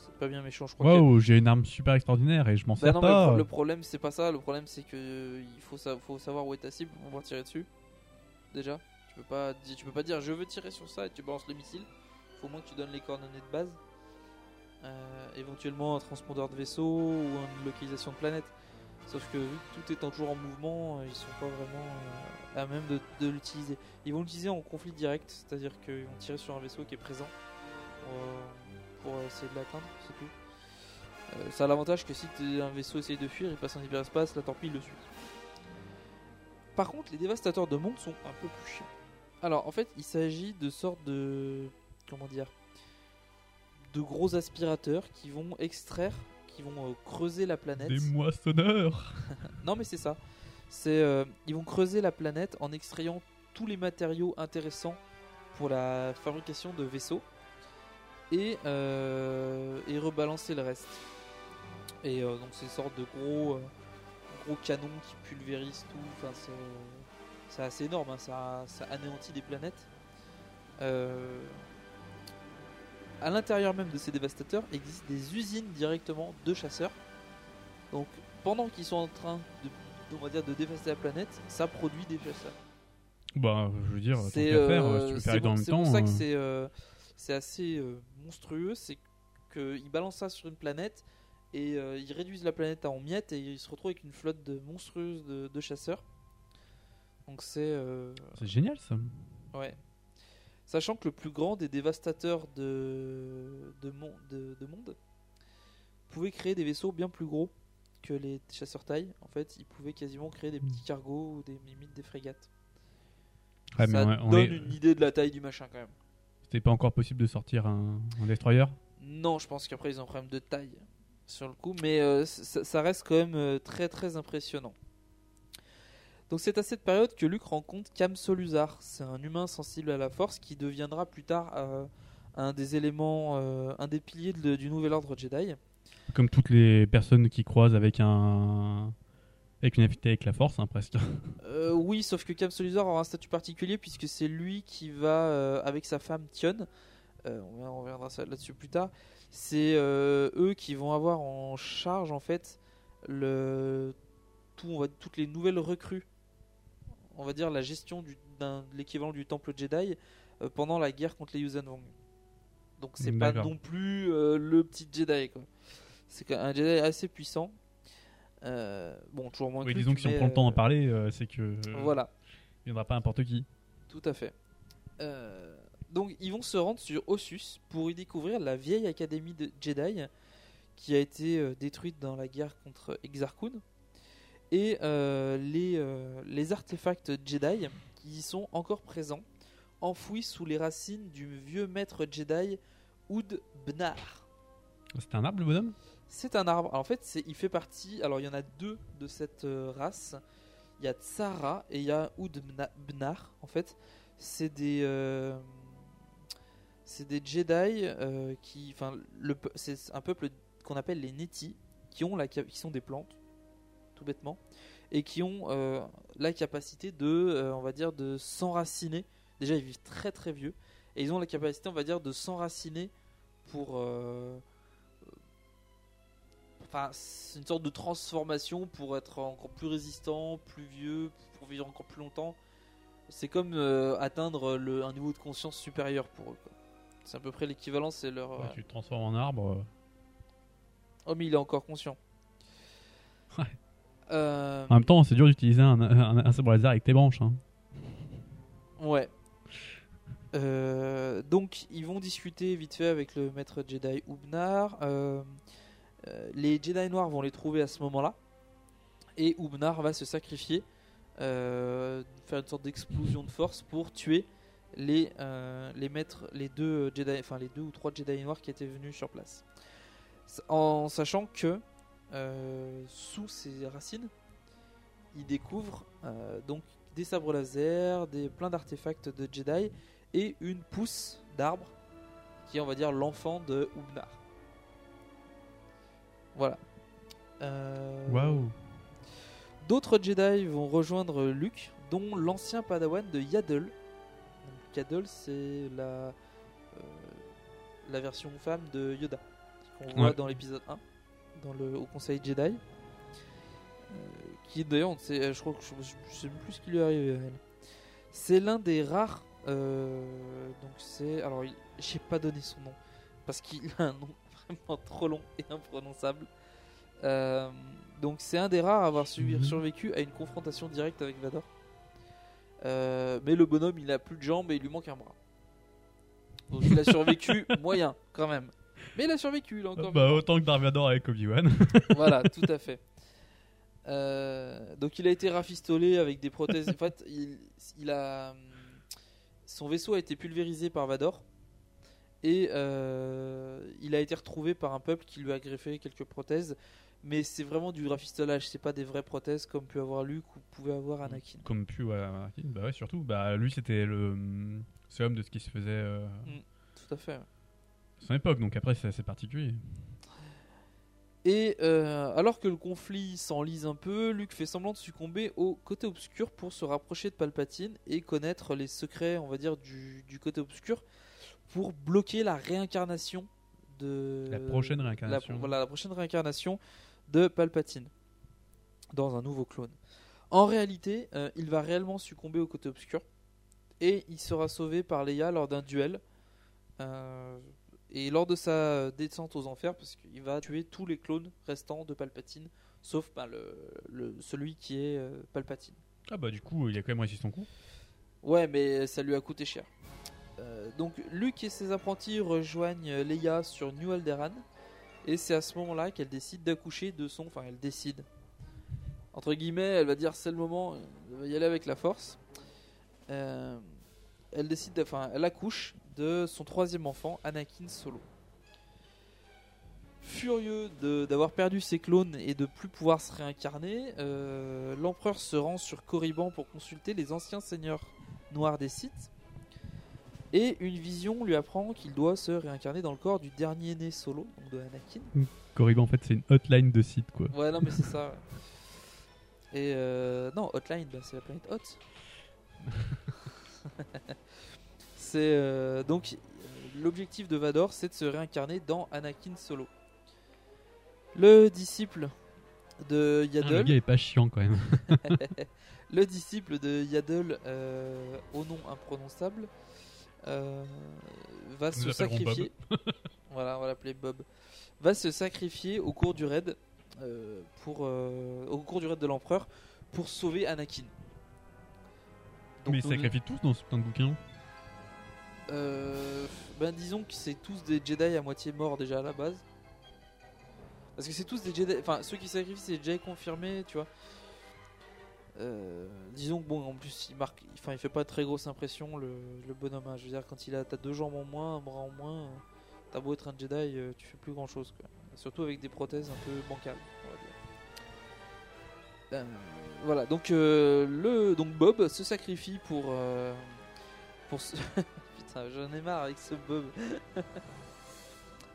c'est pas bien méchant, je crois. Waouh, j'ai une arme super extraordinaire et je m'en Bah sers non, pas. le problème, c'est pas ça, le problème, c'est que il faut, sa- faut savoir où est ta cible pour pouvoir tirer dessus. Déjà, tu peux pas, tu peux pas dire je veux tirer sur ça et tu balances le missile. Faut au moins que tu donnes les coordonnées de base. Euh, éventuellement un transpondeur de vaisseau ou une localisation de planète. Sauf que vu que tout est toujours en mouvement, euh, ils sont pas vraiment euh, à même de, l'utiliser. Ils vont l'utiliser en conflit direct, c'est-à-dire qu'ils vont tirer sur un vaisseau qui est présent pour, essayer de l'atteindre, c'est tout. Ça a l'avantage que si un vaisseau essaye de fuir, il passe en hyperespace, la torpille le suit. Par contre, les dévastateurs de monde sont un peu plus chiants. Alors, en fait, il s'agit de sortes de. Comment dire De gros aspirateurs qui vont extraire, qui vont euh, creuser la planète. Des moissonneurs (laughs) Non, mais c'est ça. C'est, euh, ils vont creuser la planète en extrayant tous les matériaux intéressants pour la fabrication de vaisseaux et, euh, et rebalancer le reste. Et euh, donc, c'est une sorte de gros, gros canons qui pulvérisent tout. Enfin, c'est, c'est assez énorme. hein. Ça, ça anéantit des planètes. À l'intérieur même de ces dévastateurs existent des usines directement de chasseurs. Donc pendant qu'ils sont en train de, on va dire, de dévaster la planète, ça produit des chasseurs. Bah, je veux dire, C'est euh, si bon- en même c'est pour ça que euh, c'est euh, c'est assez euh, monstrueux, c'est qu'ils balancent ça sur une planète et euh, ils réduisent la planète à en miettes et ils se retrouvent avec une flotte de monstrueuse de, de chasseurs. Donc c'est C'est génial ça. Ouais. Sachant que le plus grand des dévastateurs de, de, mon- de, de monde pouvait créer des vaisseaux bien plus gros que les chasseurs taille. En fait, ils pouvaient quasiment créer des petits cargos ou des limites des frégates. Ouais, mais Ça on donne est- une idée de la taille du machin quand même. C'était pas encore possible de sortir un, un destroyer? Non, je pense qu'après ils ont un problème de taille sur le coup, mais euh, ça, ça reste quand même euh, très très impressionnant. Donc c'est à cette période que Luke rencontre Cam Soluzar. C'est un humain sensible à la force qui deviendra plus tard euh, un des éléments, euh, un des piliers de- du nouvel ordre Jedi. Comme toutes les personnes qui croisent avec un. avec une affinité avec la force, hein, presque. Euh, oui, sauf que Cam Soluzar aura un statut particulier puisque c'est lui qui va, avec sa femme Tion, on reviendra là-dessus plus tard, c'est eux qui vont avoir en charge en fait le, tout, on va, toutes les nouvelles recrues, on va dire la gestion du, d'un, de l'équivalent du temple Jedi euh, pendant la guerre contre les Yuuzhan Vong. Donc c'est pas non plus euh, le petit Jedi quoi. C'est un Jedi assez puissant. Euh, bon, toujours moins Oui, disons que si on prend le temps d'en parler, c'est que. Voilà. Il viendra pas n'importe qui. Tout à fait. Donc ils vont se rendre sur Ossus pour y découvrir la vieille académie de Jedi qui a été détruite dans la guerre contre Exar Kun et euh, les, euh, les artefacts Jedi qui y sont encore présents, enfouis sous les racines du vieux maître Jedi Oud Bnar. C'était un arbre le bonhomme? C'est un arbre. Alors, en fait, c'est, il fait partie. Alors, il y en a deux de cette euh, race. Il y a Tsara et il y a Oud Bna- Bnar. En fait, c'est des. euh, c'est des Jedi euh, qui. Enfin, c'est un peuple qu'on appelle les Neti, qui, ont la, qui sont des plantes, tout bêtement, et qui ont euh, la capacité de, euh, on va dire, de s'enraciner. Déjà, ils vivent très très vieux, et ils ont la capacité, on va dire, de s'enraciner pour. euh, Enfin, c'est une sorte de transformation pour être encore plus résistant, plus vieux, pour vivre encore plus longtemps. C'est comme atteindre le, un niveau de conscience supérieur pour eux. C'est à peu près l'équivalent, c'est leur. Ouais, Tu te transformes en arbre. Oh, mais il est encore conscient. Ouais. Euh, En même temps, c'est dur d'utiliser un, un, un sabre laser avec tes branches. Hein. Ouais. Euh, donc ils vont discuter vite fait avec le maître Jedi Ubnar. Euh, euh, les Jedi noirs vont les trouver à ce moment-là. Et Ubnar va se sacrifier, faire une sorte d'explosion de force pour tuer les, les maîtres, les deux Jedi, enfin les deux ou trois Jedi noirs qui étaient venus sur place. En sachant que euh, sous ces racines, ils découvrent euh, donc des sabres laser, des, plein d'artefacts de Jedi et une pousse d'arbre qui est, on va dire, l'enfant de Ubnar. Voilà. Euh, Waouh. D'autres Jedi vont rejoindre Luke, dont l'ancien padawan de Yaddle. Donc, Yaddle, c'est la, euh, la version femme de Yoda, qu'on voit Ouais. dans l'épisode 1, dans le, au Conseil Jedi. Euh, qui d'ailleurs, sait- je crois que je, je sais plus ce qui lui est arrivé à elle. C'est l'un des rares. euh, donc c'est. Alors, j'ai pas donné son nom parce qu'il a un nom (laughs) vraiment trop long et imprononçable. Euh, donc c'est un des rares à avoir Mhm. survécu à une confrontation directe avec Vador. Euh, mais le bonhomme, il a plus de jambes et il lui manque un bras. Donc il a survécu (laughs) moyen quand même. Mais il a survécu, a encore. Bah, autant que Darth Vader avec Obi-Wan. (laughs) voilà, tout à fait. Euh, donc il a été rafistolé avec des prothèses. En fait, il, il a son vaisseau a été pulvérisé par Vador et euh, il a été retrouvé par un peuple qui lui a greffé quelques prothèses. Mais c'est vraiment du rafistolage, c'est pas des vraies prothèses comme peut avoir Luke ou pouvait avoir Anakin. Comme pu, ouais, Anakin. Bah ouais, surtout. Bah lui, c'était le hum, seum de ce qui se faisait euh, Tout à fait. Son époque. Donc après, c'est assez particulier. Et euh, alors que le conflit s'enlise un peu, Luke fait semblant de succomber au côté obscur pour se rapprocher de Palpatine et connaître les secrets, on va dire, du, du côté obscur pour bloquer la réincarnation de La prochaine réincarnation. la- voilà, la prochaine réincarnation de Palpatine dans un nouveau clone. En réalité, euh, il va réellement succomber au côté obscur et il sera sauvé par Leia lors d'un duel. Euh, et lors de sa descente aux enfers, parce qu'il va tuer tous les clones restants de Palpatine, sauf le, le- celui qui est euh, Palpatine. Ah bah du coup, il a quand même réussi son coup. Ouais, mais ça lui a coûté cher. Euh, donc Luke et ses apprentis rejoignent Leia sur New Alderaan, et c'est à ce moment-là qu'elle décide d'accoucher de son... Enfin, elle décide. Entre guillemets, elle va dire c'est le moment, elle va y aller avec la force. Euh, elle décide, de- enfin, elle accouche de son troisième enfant, Anakin Solo. Furieux d'avoir perdu ses clones et de plus pouvoir se réincarner, euh, l'empereur se rend sur Korriban pour consulter les anciens seigneurs noirs des Sith. Et une vision lui apprend qu'il doit se réincarner dans le corps du dernier né Solo, donc de Anakin. Corrigan, en fait, c'est une hotline de site, quoi. Ouais, non, mais c'est ça. Et euh, non, Hotline, bah, c'est la planète Hot. (laughs) c'est euh, donc l'objectif de Vador, c'est de se réincarner dans Anakin Solo. Le disciple de Ah, le Yaddle, gars est pas chiant quand même. (laughs) (laughs) le disciple de Yaddle euh, au nom imprononçable euh, va Nous se sacrifier. (laughs) voilà, on va l'appeler Bob. Va se sacrifier au cours du raid euh, pour au cours du raid de l'empereur pour sauver Anakin. Donc, Mais ils nous- sacrifient tous dans ce putain de bouquin. Euh, ben disons que c'est tous des Jedi à moitié morts déjà à la base. Parce que c'est tous des Jedi, enfin ceux qui sacrifient c'est des Jedi tu vois. Euh, disons que bon, en plus il marque, enfin il fait pas très grosse impression le, bonhomme. hein. Je veux dire quand il a t'as deux jambes en moins, un bras en moins, euh, t'as beau être un Jedi, tu fais plus grand chose quoi. Surtout avec des prothèses un peu bancales. on va dire. Voilà, donc le donc Bob se sacrifie pour pour (laughs) j'en ai marre avec ce Bob. (laughs)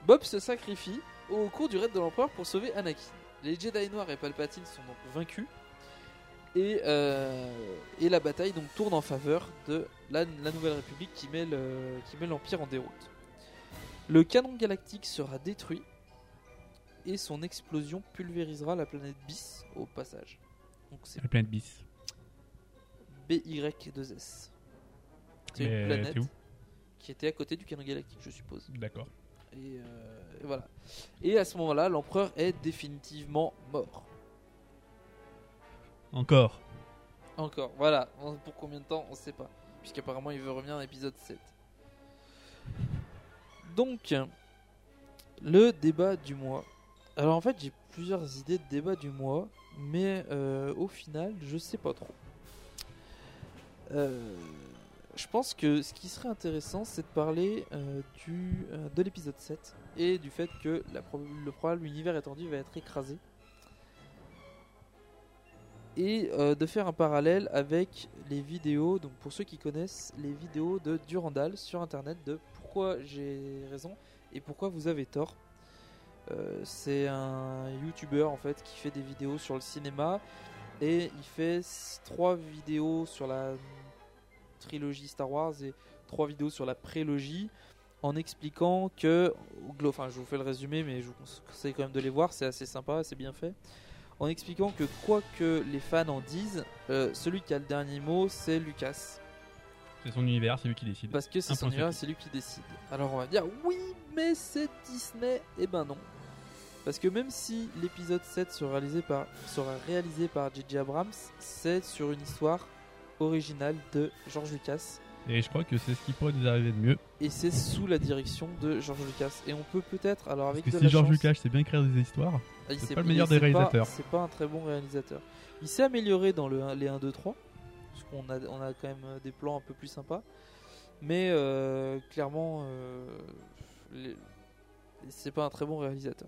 Bob se sacrifie au cours du raid de l'empereur pour sauver Anakin. Les Jedi noirs et Palpatine sont donc vaincus et, euh, et la bataille donc tourne en faveur de la, la Nouvelle République qui met le- l'Empire en déroute. Le canon galactique sera détruit et son explosion pulvérisera la planète Bis au passage. Donc La planète bis. BY2S. C'est une planète où? Qui était à côté du canon galactique, je suppose. D'accord. Et, euh, et voilà. Et à ce moment-là, l'empereur est définitivement mort. Encore. Encore, voilà. Pour combien de temps, on sait pas. Puisqu'apparemment, il veut revenir dans l'épisode 7. Donc, le débat du mois. Alors en fait, j'ai plusieurs idées de débat du mois, mais euh, au final, je sais pas trop. Euh, je pense que ce qui serait intéressant, c'est de parler euh, du, euh, de l'épisode 7 et du fait que le probable univers étendu va être écrasé. Et euh, de faire un parallèle avec les vidéos, donc pour ceux qui connaissent, les vidéos de Durandal sur internet de pourquoi j'ai raison et pourquoi vous avez tort. C'est un youtubeur en fait qui fait des vidéos sur le cinéma et il fait trois vidéos sur la trilogie Star Wars et trois vidéos sur la prélogie en expliquant que, enfin je vous fais le résumé mais je vous conseille quand même de les voir, c'est assez sympa, c'est bien fait en expliquant que quoi que les fans en disent, euh, celui qui a le dernier mot, c'est Lucas. C'est son univers, c'est lui qui décide. Parce que c'est son univers, c'est lui qui décide. Alors on va dire oui, mais c'est Disney. Eh ben non. Parce que même si l'épisode 7 sera réalisé par, sera réalisé par J.J. Abrams, c'est sur une histoire originale de George Lucas. Et je crois que c'est ce qui pourrait nous arriver de mieux. Et c'est sous la direction de George Lucas. Et on peut peut-être, alors Parce avec que de si la George chance- Lucas sait bien écrire des histoires, Ah, c'est pas le il- meilleur des réalisateurs. C'est pas un très bon réalisateur. Il s'est amélioré dans le, les 1, 2, 3. Parce qu'on a, on a quand même euh, des plans un peu plus sympas. Mais euh, clairement, euh, c'est pas un très bon réalisateur.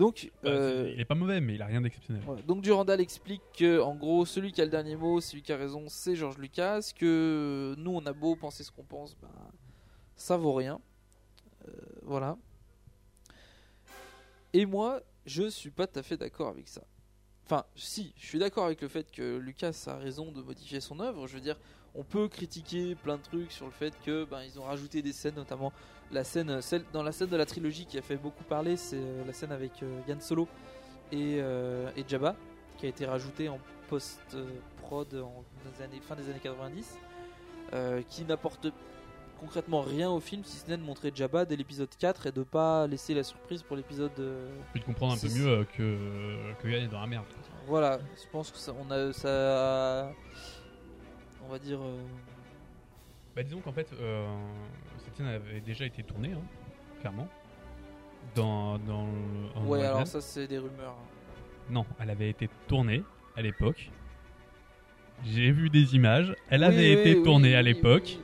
Donc, bah, euh, il est pas mauvais, mais il a rien d'exceptionnel. Donc Durandal explique que en gros celui qui a le dernier mot, celui qui a raison, c'est George Lucas. Que nous on a beau penser ce qu'on pense, ben, ça vaut rien. Euh, voilà. Et moi, je suis pas tout à fait d'accord avec ça. Enfin, si, je suis d'accord avec le fait que Lucas a raison de modifier son œuvre. Je veux dire, on peut critiquer plein de trucs sur le fait que ben ils ont rajouté des scènes, notamment la scène, celle dans la scène de la trilogie qui a fait beaucoup parler, c'est euh, la scène avec euh, Yann Solo et, euh, et Jabba, qui a été rajoutée en post-prod en des années, fin des années 90, euh, qui n'apporte concrètement rien au film si ce n'est de montrer Jabba dès l'épisode 4 et de pas laisser la surprise pour l'épisode. Puis de comprendre un peu mieux que, que Yann est dans la merde. Voilà, je pense que ça, on a ça, on va dire. euh, Bah disons qu'en fait, euh, cette scène avait déjà été tournée, hein, clairement. Dans, dans le- ouais, alors ça c'est des rumeurs. hein. Non, elle avait été tournée à l'époque. J'ai vu des images. Elle avait oui, été oui, tournée à l'époque.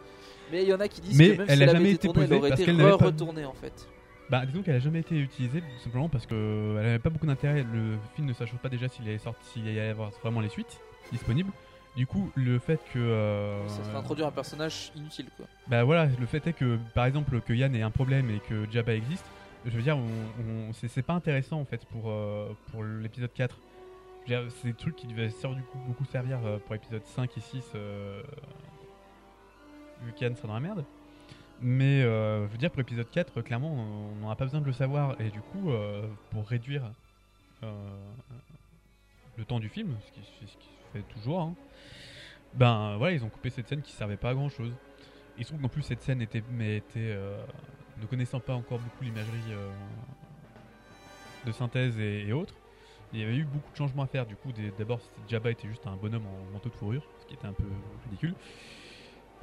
Mais il y en a qui disent Mais que même elle si a elle jamais été tournée, elle posée aurait parce été qu'elle n'avait pas- retournée en fait. Bah disons qu'elle a jamais été utilisée tout simplement parce que elle avait pas beaucoup d'intérêt. Le film ne s'achève pas déjà s'il allait sortir, s'il allait y avoir vraiment les suites disponibles. Du coup, le fait que euh, Ça serait introduire un personnage inutile quoi. Bah voilà, le fait est que par exemple que Yann ait un problème et que Jabba existe, je veux dire, on, on- c'est pas intéressant en fait pour, euh, pour l'épisode 4. Je veux dire, C'est des trucs qui devaient ser- du coup, beaucoup servir euh, pour l'épisode 5 et 6 euh, vu qu'Yann sera dans la merde. Mais euh, je veux dire, pour l'épisode 4, clairement, on n'aura pas besoin de le savoir. Et du coup, pour réduire le temps du film, ce qui, ce qui se fait toujours, hein, ben voilà, ils ont coupé cette scène qui servait pas à grand chose. Il se trouve qu'en plus cette scène était, mais était euh, ne connaissant pas encore beaucoup l'imagerie euh, de synthèse et, autres, Il y avait eu beaucoup de changements à faire. Du coup, d'abord, Jabba était juste un bonhomme en manteau de fourrure, ce qui était un peu ridicule.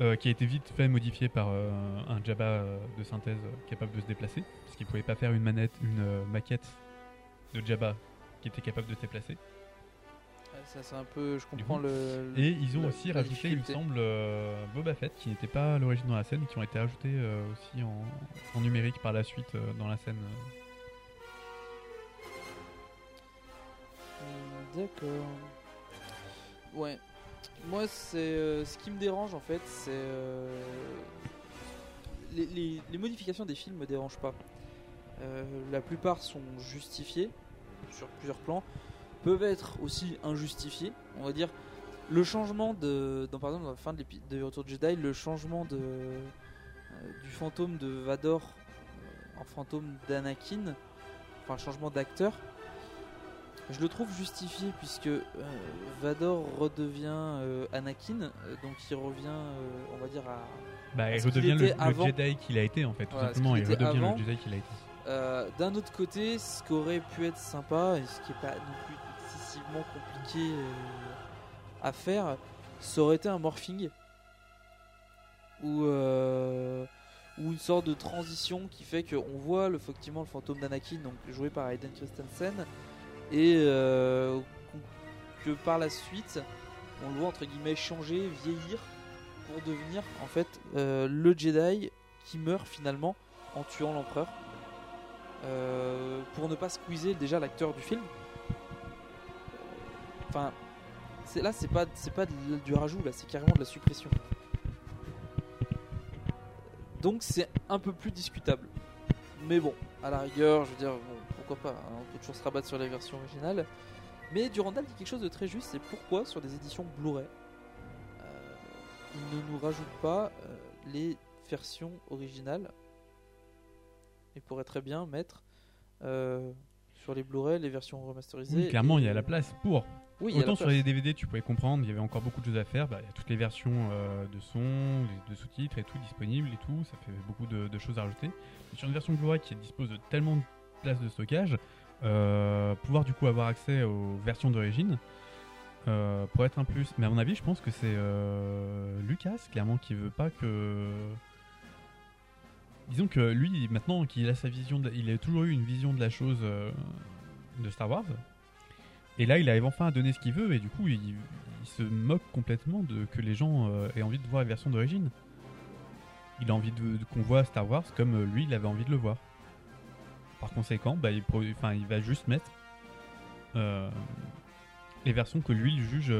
euh, qui a été vite fait modifié par euh, un Jabba euh, de synthèse euh, capable de se déplacer, parce qu'il pouvait pas faire une manette, une euh, maquette de Jabba qui était capable de se déplacer. Ouais, Ça, c'est un peu. Je comprends coup. le. Et ils ont aussi rajouté, il me semble, euh, Boba Fett, qui n'était pas à l'origine dans la scène, qui ont été ajoutés euh, aussi en, en numérique par la suite euh, dans la scène. Hmm, D'accord. Ouais. Moi, c'est ce qui me dérange en fait, c'est les, les- les modifications des films me dérangent pas. La plupart sont justifiées sur plusieurs plans, peuvent être aussi injustifiées. On va dire le changement de, dans, par exemple, dans la fin de, de Retour de Jedi, le changement de euh, du fantôme de Vador euh, en fantôme d'Anakin, enfin changement d'acteur. Je le trouve justifié puisque euh, Vador redevient euh, Anakin, donc il revient, on va dire, à. Bah, il redevient le. Jedi qu'il a été en fait, tout Voilà, simplement. Il redevient avant. le Jedi qu'il a été. Euh, D'un autre côté, ce qui aurait pu être sympa, et ce qui est pas non plus compliqué euh, à faire, ça aurait été un morphing ou euh, une sorte de transition qui fait qu'on voit le, effectivement le fantôme d'Anakin, donc joué par Hayden Christensen, et euh, que par la suite, on le voit entre guillemets changer, vieillir pour devenir en fait le Jedi qui meurt finalement en tuant l'empereur. Pour ne pas squeezer déjà l'acteur du film. Enfin, c'est là c'est pas c'est pas du rajout là, c'est carrément de la suppression. Donc c'est un peu plus discutable. Mais bon, à la rigueur, je veux dire, bon, pourquoi pas, hein, on peut toujours se rabattre sur les versions originales. Mais Durandal dit quelque chose de très juste, c'est pourquoi sur des éditions Blu-ray, euh, il ne nous rajoute pas euh, les versions originales et pourrait très bien mettre euh, sur les Blu-ray les versions remasterisées. Oui, clairement, il y a la place pour. Oui, Autant sur les DVD, tu pouvais comprendre, il y avait encore beaucoup de choses à faire. Bah, il y a toutes les versions euh, de son, de, sous-titres et tout disponibles et tout. Ça fait beaucoup de, de choses à rajouter. Sur une version Blu-ray qui dispose de tellement de place de stockage, euh, pouvoir du coup avoir accès aux versions d'origine euh, pourrait être un plus. Mais à mon avis, je pense que c'est Lucas clairement qui veut pas que. Disons que lui, maintenant qu'il a sa vision, de- il a toujours eu une vision de la chose de Star Wars. Et là, il arrive enfin à donner ce qu'il veut, et du coup, il, il se moque complètement de que les gens euh, aient envie de voir la version d'origine. Il a envie de, de- qu'on voit Star Wars comme euh, lui, il avait envie de le voir. Par conséquent, bah, il, enfin, il va juste mettre euh, les versions que lui il juge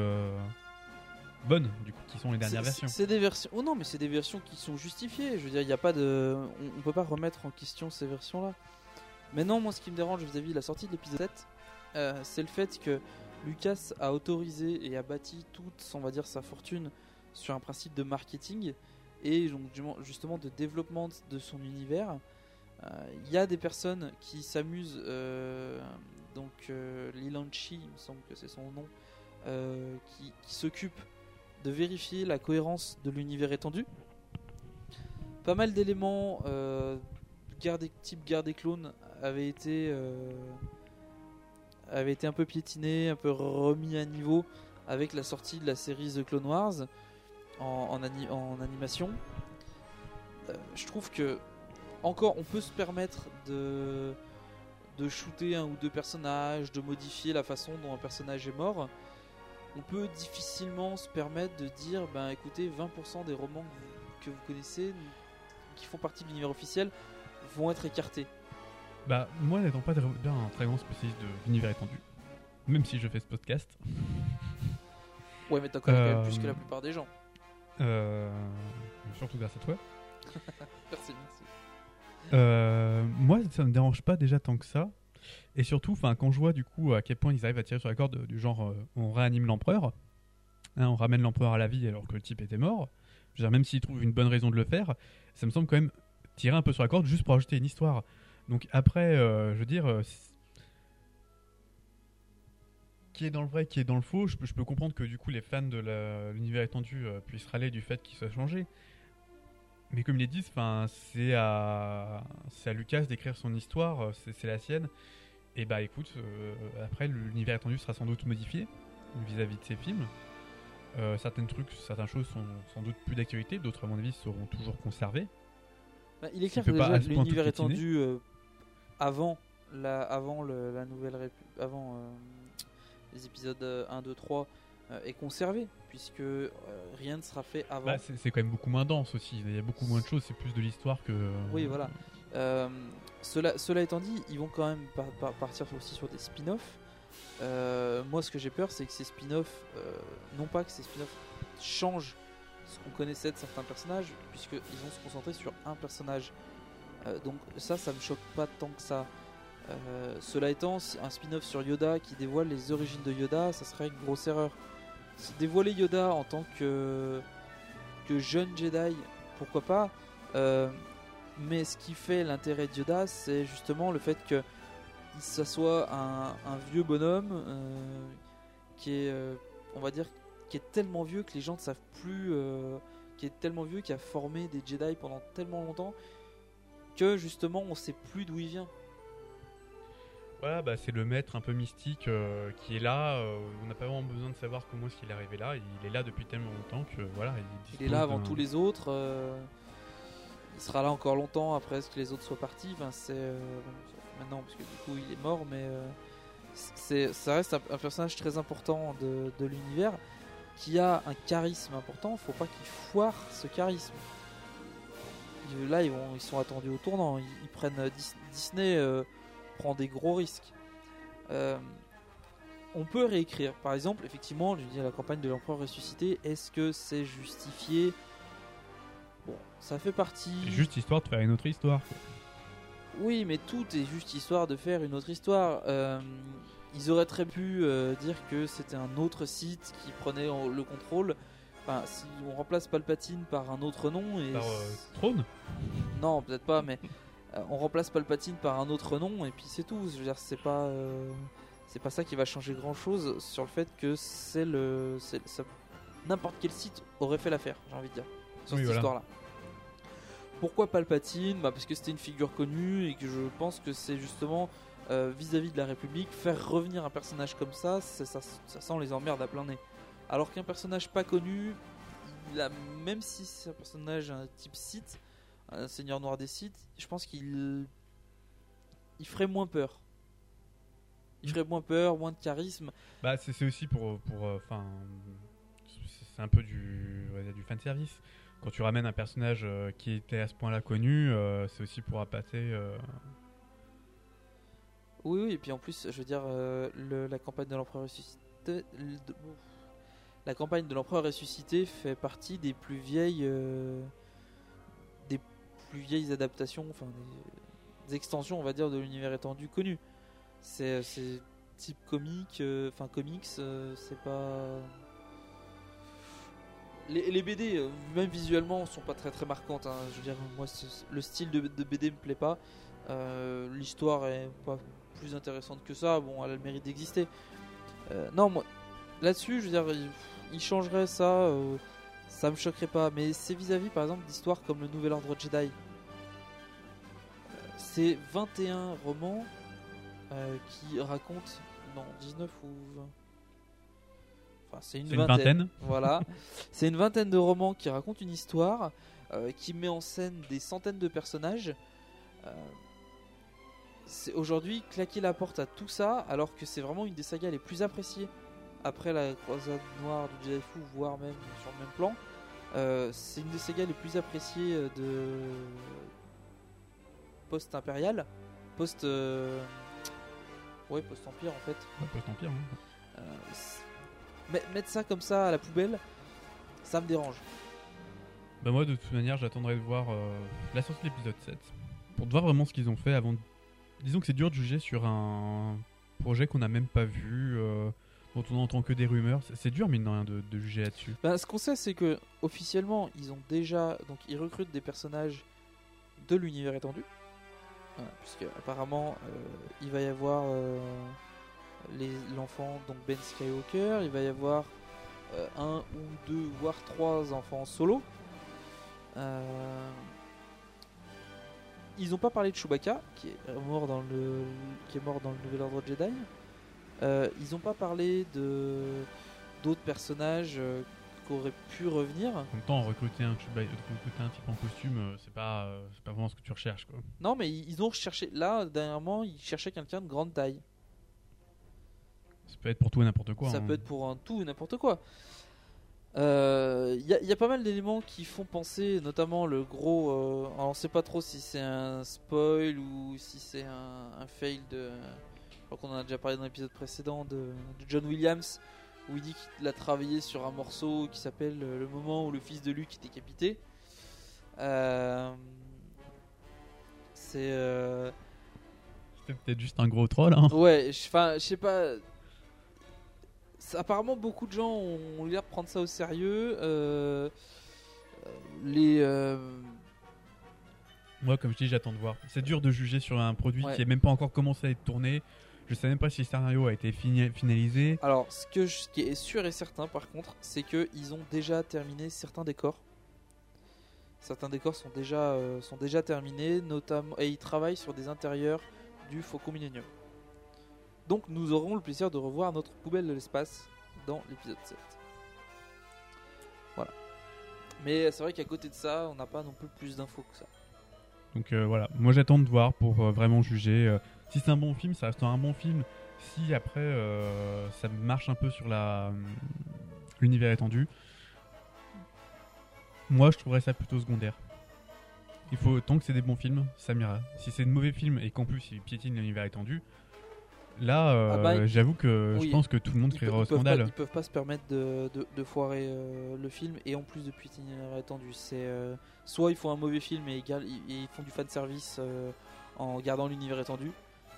bonnes, du coup, qui sont les dernières versions. C'est des versions. Oh non, mais c'est des versions qui sont justifiées. Je veux dire, il n'y a pas de. On, on peut pas remettre en question ces versions-là. Mais non, moi, ce qui me dérange vis-à-vis de la sortie de l'épisode 7, euh, c'est le fait que Lucas a autorisé et a bâti toute, on va dire, sa fortune sur un principe de marketing et donc justement de développement de son univers. Euh, Il y a des personnes qui s'amusent, euh, donc euh, Lilanchi, il me semble que c'est son nom, euh, qui, s'occupe de vérifier la cohérence de l'univers étendu. Pas mal d'éléments euh, type guerre des clones avaient été, avaient été un peu piétinés, un peu remis à niveau avec la sortie de la série The Clone Wars en, en ani- en animation. Euh, je trouve que encore on peut se permettre de de shooter un ou deux personnages, de modifier la façon dont un personnage est mort on peut difficilement se permettre de dire ben écoutez 20% des romans que vous, que vous connaissez qui font partie de l'univers officiel vont être écartés. Bah, moi, n'étant pas un très grand spécialiste de l'univers étendu, même si je fais ce podcast, (laughs) Ouais mais t'en connais quand Euh, même plus que la plupart des gens. euh, surtout grâce à toi, (laughs) Merci, merci. Euh, moi, ça me dérange pas déjà tant que ça. Et surtout, enfin, quand je vois du coup à quel point ils arrivent à tirer sur la corde du genre euh, on réanime l'empereur, hein, on ramène l'empereur à la vie alors que le type était mort. Je veux dire, même s'ils trouvent une bonne raison de le faire, ça me semble quand même tirer un peu sur la corde juste pour ajouter une histoire. Donc après, euh, je veux dire, euh, qui est dans le vrai, qui est dans le faux, je peux, je peux comprendre que du coup les fans de l'univers étendu euh, puissent râler du fait qu'il soit changé. Mais comme ils disent, c'est à, Lucas d'écrire son histoire, c'est la sienne. Et bah écoute, euh, après l'univers étendu sera sans doute modifié vis-à-vis de ces films. Euh, certaines trucs, certaines choses sont sans doute plus d'actualité, d'autres à mon avis seront toujours conservées. Bah, il est clair que l'univers étendu avant la avant le- la nouvelle répu- avant euh, les épisodes euh, 1 2 3 euh, est conservé puisque euh, rien ne sera fait avant. Bah, c'est quand même beaucoup moins dense aussi. Il y a beaucoup moins de choses. C'est plus de l'histoire que. Oui, voilà. Euh, cela, cela étant dit, ils vont quand même par- par- partir aussi sur des spin-offs. Euh, moi, ce que j'ai peur, c'est que ces spin-offs, non pas que ces spin-offs changent ce qu'on connaissait de certains personnages, puisqu'ils vont se concentrer sur un personnage. Euh, donc ça, ça me choque pas tant que ça. Euh, cela étant, un spin-off sur Yoda qui dévoile les origines de Yoda, ça serait une grosse erreur. Dévoiler Yoda en tant que, jeune Jedi, pourquoi pas Euh, mais ce qui fait l'intérêt de Yoda, c'est justement le fait que ça soit un, vieux bonhomme qui est, on va dire, qui est tellement vieux que les gens ne savent plus, qui est tellement vieux, qui a formé des Jedi pendant tellement longtemps que justement on sait plus d'où il vient. Voilà, bah, c'est le maître un peu mystique euh, qui est là. euh, on n'a pas vraiment besoin de savoir comment est-ce qu'il est arrivé là. Il est là depuis tellement longtemps que voilà. Il, Il est là avant tous les autres. euh, il sera là encore longtemps après que les autres soient partis. Enfin, c'est maintenant parce que du coup il est mort, mais c'est ça reste un, un personnage très important de, de l'univers qui a un charisme important. Faut pas qu'il foire ce charisme. Là, ils, vont, ils sont attendus au tournant. Ils, ils prennent euh, Dis- Disney euh, prend des gros risques. Euh, on peut réécrire. Par exemple, effectivement, je dis la campagne de l'empereur ressuscité. Est-ce que c'est justifié? Bon, ça fait partie. C'est juste histoire de faire une autre histoire. quoi. Oui, mais tout est juste histoire de faire une autre histoire. Euh, ils auraient très pu dire que c'était un autre site qui prenait en- le contrôle. Enfin, si on remplace Palpatine par un autre nom et Par euh, Trône non, peut-être pas, mais euh, on remplace Palpatine par un autre nom et puis c'est tout. Je veux dire, c'est pas, euh, c'est pas ça qui va changer grand chose sur le fait que c'est le, ça- n'importe quel site aurait fait l'affaire. J'ai envie de dire sur Oui, cette voilà. histoire-là. Pourquoi Palpatine? Bah Parce que c'était une figure connue et que je pense que c'est justement vis-à-vis de la République, faire revenir un personnage comme ça, c'est- ça, ça sent les emmerdes à plein nez. Alors qu'un personnage pas connu, il a, même si c'est un personnage un type Sith, un seigneur noir des Sith, je pense qu'il il ferait moins peur. Il ferait moins peur, moins de charisme. Bah, c'est aussi pour. pour, euh, Enfin. c'est- c'est un peu du, du fan service. Quand tu ramènes un personnage euh, qui était à ce point-là connu, euh, c'est aussi pour appâter. Oui, oui, et puis en plus, je veux dire, le- la campagne de l'empereur ressuscité. le-. La campagne de l'empereur ressuscité fait partie des plus vieilles. euh, des plus vieilles adaptations, enfin, des, extensions, on va dire, de l'univers étendu connu. C'est c'est type comique, euh, enfin, comics, euh, c'est pas. Les, BD, euh, même visuellement, sont pas très très marquantes. hein. Je veux dire, moi, le style de, de BD me plaît pas. Euh, L'histoire est pas plus intéressante que ça. Bon, elle a le mérite d'exister. Euh, non, moi, là-dessus, je veux dire, il, changerait ça. euh, ça me choquerait pas. Mais c'est vis-à-vis, par exemple, d'histoires comme le Nouvel Ordre Jedi. Euh, C'est 21 romans euh, qui racontent. Non, 19 ou 20. Enfin, c'est une, vingtaine. Voilà. (laughs) c'est une vingtaine de romans qui racontent une histoire, qui met en scène des centaines de personnages. C'est aujourd'hui claquer la porte à tout ça, alors que c'est vraiment une des sagas les plus appréciées après la croisade noire du Jedi Fou, voire même sur le même plan. Euh, c'est une des sagas les plus appréciées euh, de post-impérial, post. euh, Ouais, post-empire en fait. un peu tant pire. hein. Euh, mettre ça comme ça à la poubelle, ça me dérange. Bah moi de toute manière j'attendrai de voir la sortie de l'épisode 7 pour voir vraiment ce qu'ils ont fait avant de... Disons que c'est dur de juger sur un projet qu'on n'a même pas vu, euh, dont on n'entend que des rumeurs. C'est- dur mine de rien de, juger là-dessus. Ben, ce qu'on sait, c'est que officiellement, ils ont déjà, donc ils recrutent des personnages de l'univers étendu, puisque apparemment euh, il va y avoir euh, l'enfant donc Ben Skywalker, il va y avoir euh, un ou deux voire trois enfants solo. Ils ont pas parlé de Chewbacca, qui est mort dans le, qui est mort dans le Nouvel Ordre Jedi. Euh, ils ont pas parlé de d'autres personnages euh, qui auraient pu revenir. En même temps, recruter un, Chewbacca- recruter un type en costume, euh, c'est pas, euh, c'est pas vraiment ce que tu recherches. Quoi. Non, mais ils ont cherché. Là, dernièrement, ils cherchaient quelqu'un de grande taille. Ça peut être pour tout et n'importe quoi. Ça hein. peut être pour un tout et n'importe quoi. Euh, Il y, a- il y a pas mal d'éléments qui font penser, notamment le gros. euh, alors on sait pas trop si c'est un spoil ou si c'est un, un fail de. Crois qu'on en a déjà parlé dans l'épisode précédent de, de John Williams, où il dit qu'il a travaillé sur un morceau qui s'appelle euh, Le moment où le fils de Luke est décapité. Euh, c'est. euh, C'était peut-être juste un gros troll. Hein. Ouais, je- enfin, je sais pas. Apparemment, beaucoup de gens ont l'air de prendre ça au sérieux. euh, les. Moi, comme je dis, j'attends de voir. C'est dur de juger sur un produit Ouais. qui est même pas encore commencé à être tourné. Je sais même pas si le scénario a été finalisé. Alors, ce, que je- qui est sûr et certain, par contre, c'est que ils ont déjà terminé certains décors. Certains décors sont déjà, euh, sont déjà terminés, notamment, et ils travaillent sur des intérieurs du Faucon Millennium. Donc, nous aurons le plaisir de revoir notre poubelle de l'espace dans l'épisode 7. Voilà. Mais c'est vrai qu'à côté de ça, on n'a pas non plus plus d'infos que ça. Donc euh, voilà, moi j'attends de voir pour euh, vraiment juger. euh, si c'est un bon film, ça restera un bon film. Si après ça marche un peu sur l'univers étendu, moi je trouverais ça plutôt secondaire. Il faut tant que c'est des bons films, ça m'ira. Si c'est de mauvais films et qu'en plus ils piétinent l'univers étendu, là euh, Ah bah, j'avoue que oui. je pense que tout le monde peuvent- au peuvent pas, scandale. ils peuvent pas se permettre de, de- de foirer euh, le film et en plus depuis l'itinéraire étendu. C'est euh, soit ils font un mauvais film et, ils font du fan service euh, en gardant l'univers étendu,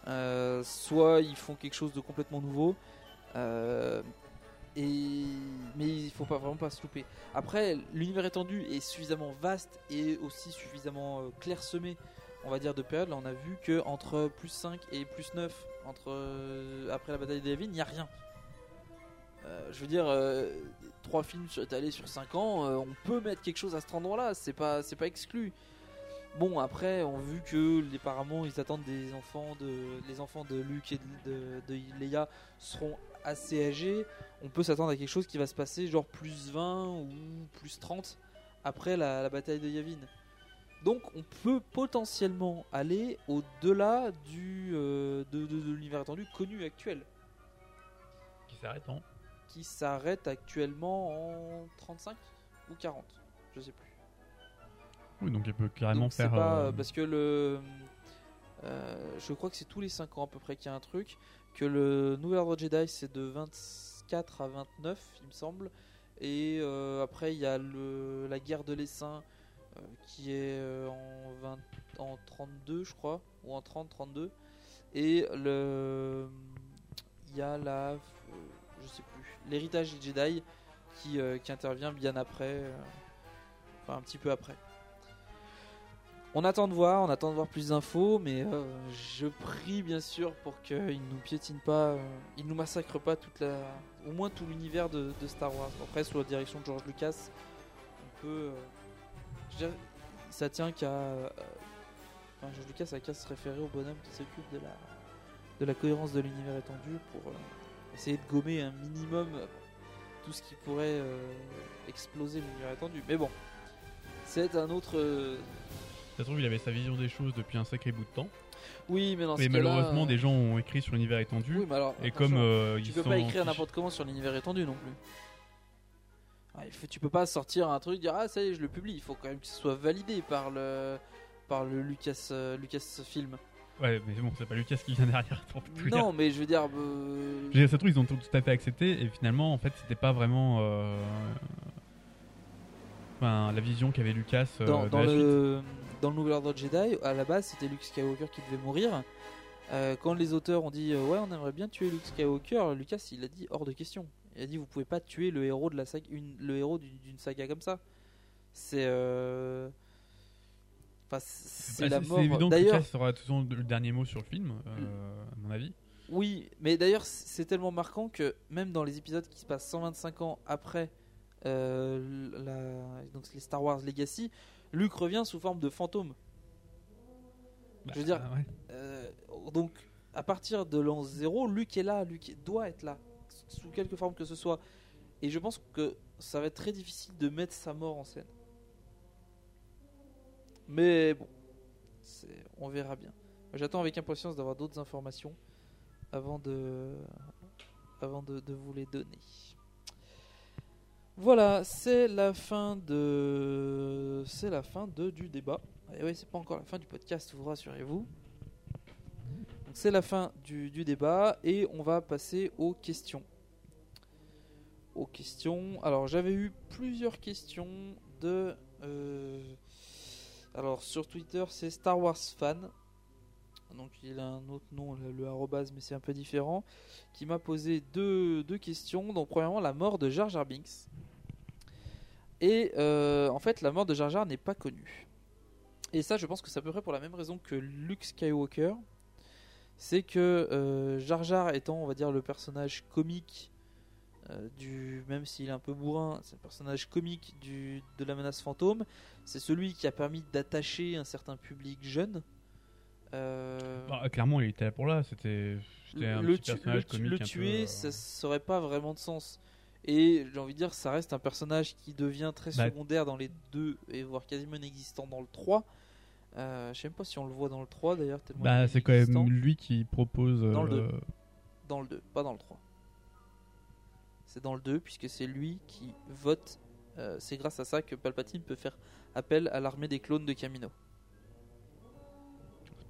euh, soit ils font quelque chose de complètement nouveau. euh, et mais il faut pas vraiment pas se louper. Après, l'univers étendu est suffisamment vaste et aussi suffisamment euh, clairsemé, on va dire de période. Là, on a vu que entre plus 5 et plus 9 entre euh, après la bataille des Yavin, il n'y a rien. Euh, je veux dire, euh, trois films sur- étalés sur 5 ans, euh, on peut mettre quelque chose à cet endroit-là, c'est pas, c'est pas exclu. Bon, après, on vu que les- apparemment ils attendent des enfants de, les enfants de Luke et de Leia seront assez âgés. On peut s'attendre à quelque chose qui va se passer genre plus 20 ou plus 30 après la, la bataille de Yavin. Donc on peut potentiellement aller au-delà du euh, de, de- de l'univers étendu connu actuel, Qui s'arrête en qui s'arrête actuellement en 35 ou 40, je sais plus. Oui, donc il peut carrément Donc, faire. pas, euh, parce que le euh, je crois que c'est tous les 5 ans à peu près qu'il y a un truc que le nouvel ordre Jedi c'est de 24 à 29 il me semble et après il y a le la guerre de l'essaim qui est euh, en 20 en 32 je crois ou en 30 32 et le il y a la euh, je sais plus l'héritage des Jedi qui, euh, qui intervient bien après euh, enfin un petit peu après on attend de voir, on attend de voir plus d'infos, mais euh, je prie bien sûr pour qu'ils nous piétinent pas, euh, ils nous massacrent pas toute la, au moins tout l'univers de, Star Wars. Après, sous la direction de George Lucas, on peut, euh, ça tient qu'à, euh, enfin, George Lucas a qu'à se référer au bonhomme qui s'occupe de la, de la cohérence de l'univers étendu pour euh, essayer de gommer un minimum tout ce qui pourrait euh, exploser l'univers étendu. Mais bon, c'est un autre. Ça se trouve, il avait sa vision des choses depuis un sacré bout de temps. Oui, mais dans ce cas-là, malheureusement, euh, des gens ont écrit sur l'univers étendu. Oui, mais alors, et comme euh, tu ils peux sont pas écrire n'importe comment sur l'univers étendu non plus. Ah, faut- tu peux pas sortir un truc dire ah ça y est je le publie. Il faut quand même que ce soit validé par le par le Lucas euh, Lucasfilm. Ouais, mais bon, c'est pas Lucas qui vient derrière. pour tout dire. Non, mais je veux dire. euh, Je veux dire, ça se trouve, ils ont tout, tout à fait accepté, et finalement, en fait, c'était pas vraiment euh, enfin, la vision qu'avait Lucas euh, dans, de dans la suite. le dans le nouvel ordre Jedi, à la base c'était Luke Skywalker qui devait mourir. Euh, quand les auteurs ont dit euh, ouais on aimerait bien tuer Luke Skywalker, Lucas il a dit hors de question. Il a dit vous pouvez pas tuer le héros de la saga, une- le héros d'une saga comme ça. C'est euh... enfin, c'est Bah, la mort. évident que D'ailleurs, Lucas aura toujours le dernier mot sur le film, euh, à mon avis. Oui, mais d'ailleurs, c'est tellement marquant que même dans les épisodes qui se passent 125 ans après euh, la, donc les Star Wars Legacy, Luke revient sous forme de fantôme. Je veux dire, Bah, ouais. euh, donc à partir de l'an 0, Luke est là, Luke doit être là, sous quelque forme que ce soit. Et je pense que ça va être très difficile de mettre sa mort en scène. Mais bon, on verra bien. J'attends avec impatience d'avoir d'autres informations avant de, avant de, vous les donner. Voilà, c'est la fin de, c'est la fin de du débat. Et oui, c'est pas encore la fin du podcast, vous rassurez-vous. C'est la fin du débat et on va passer aux questions. Aux questions. Alors j'avais eu plusieurs questions de. euh, alors sur Twitter c'est Star Wars fan. Donc il a un autre nom, le, arrobase, mais c'est un peu différent. Qui m'a posé deux, deux questions. Donc premièrement la mort de Jar Jar Binks. Et euh, en fait la mort de Jar Jar n'est pas connue. Et ça, je pense que c'est à peu près pour la même raison que Luke Skywalker. C'est que euh, Jar Jar étant, on va dire, le personnage comique euh, du. Même s'il est un peu bourrin, c'est le personnage comique du, de la menace fantôme. C'est celui qui a permis d'attacher un certain public jeune. Euh, Bah, clairement, il était là pour là. C'était un le, petit personnage le comique. le un peu, tuer, euh, ça serait pas vraiment de sens. Et j'ai envie de dire, ça reste un personnage qui devient très Bah, secondaire dans les deux, et voire quasiment inexistant dans le 3. Euh, je sais même pas si on le voit dans le 3 d'ailleurs. Bah, est c'est quand même lui qui propose. Dans le euh, deux. Dans le 2, pas dans le 3. C'est dans le 2, puisque c'est lui qui vote. Euh, c'est grâce à ça que Palpatine peut faire appel à l'armée des clones de Camino.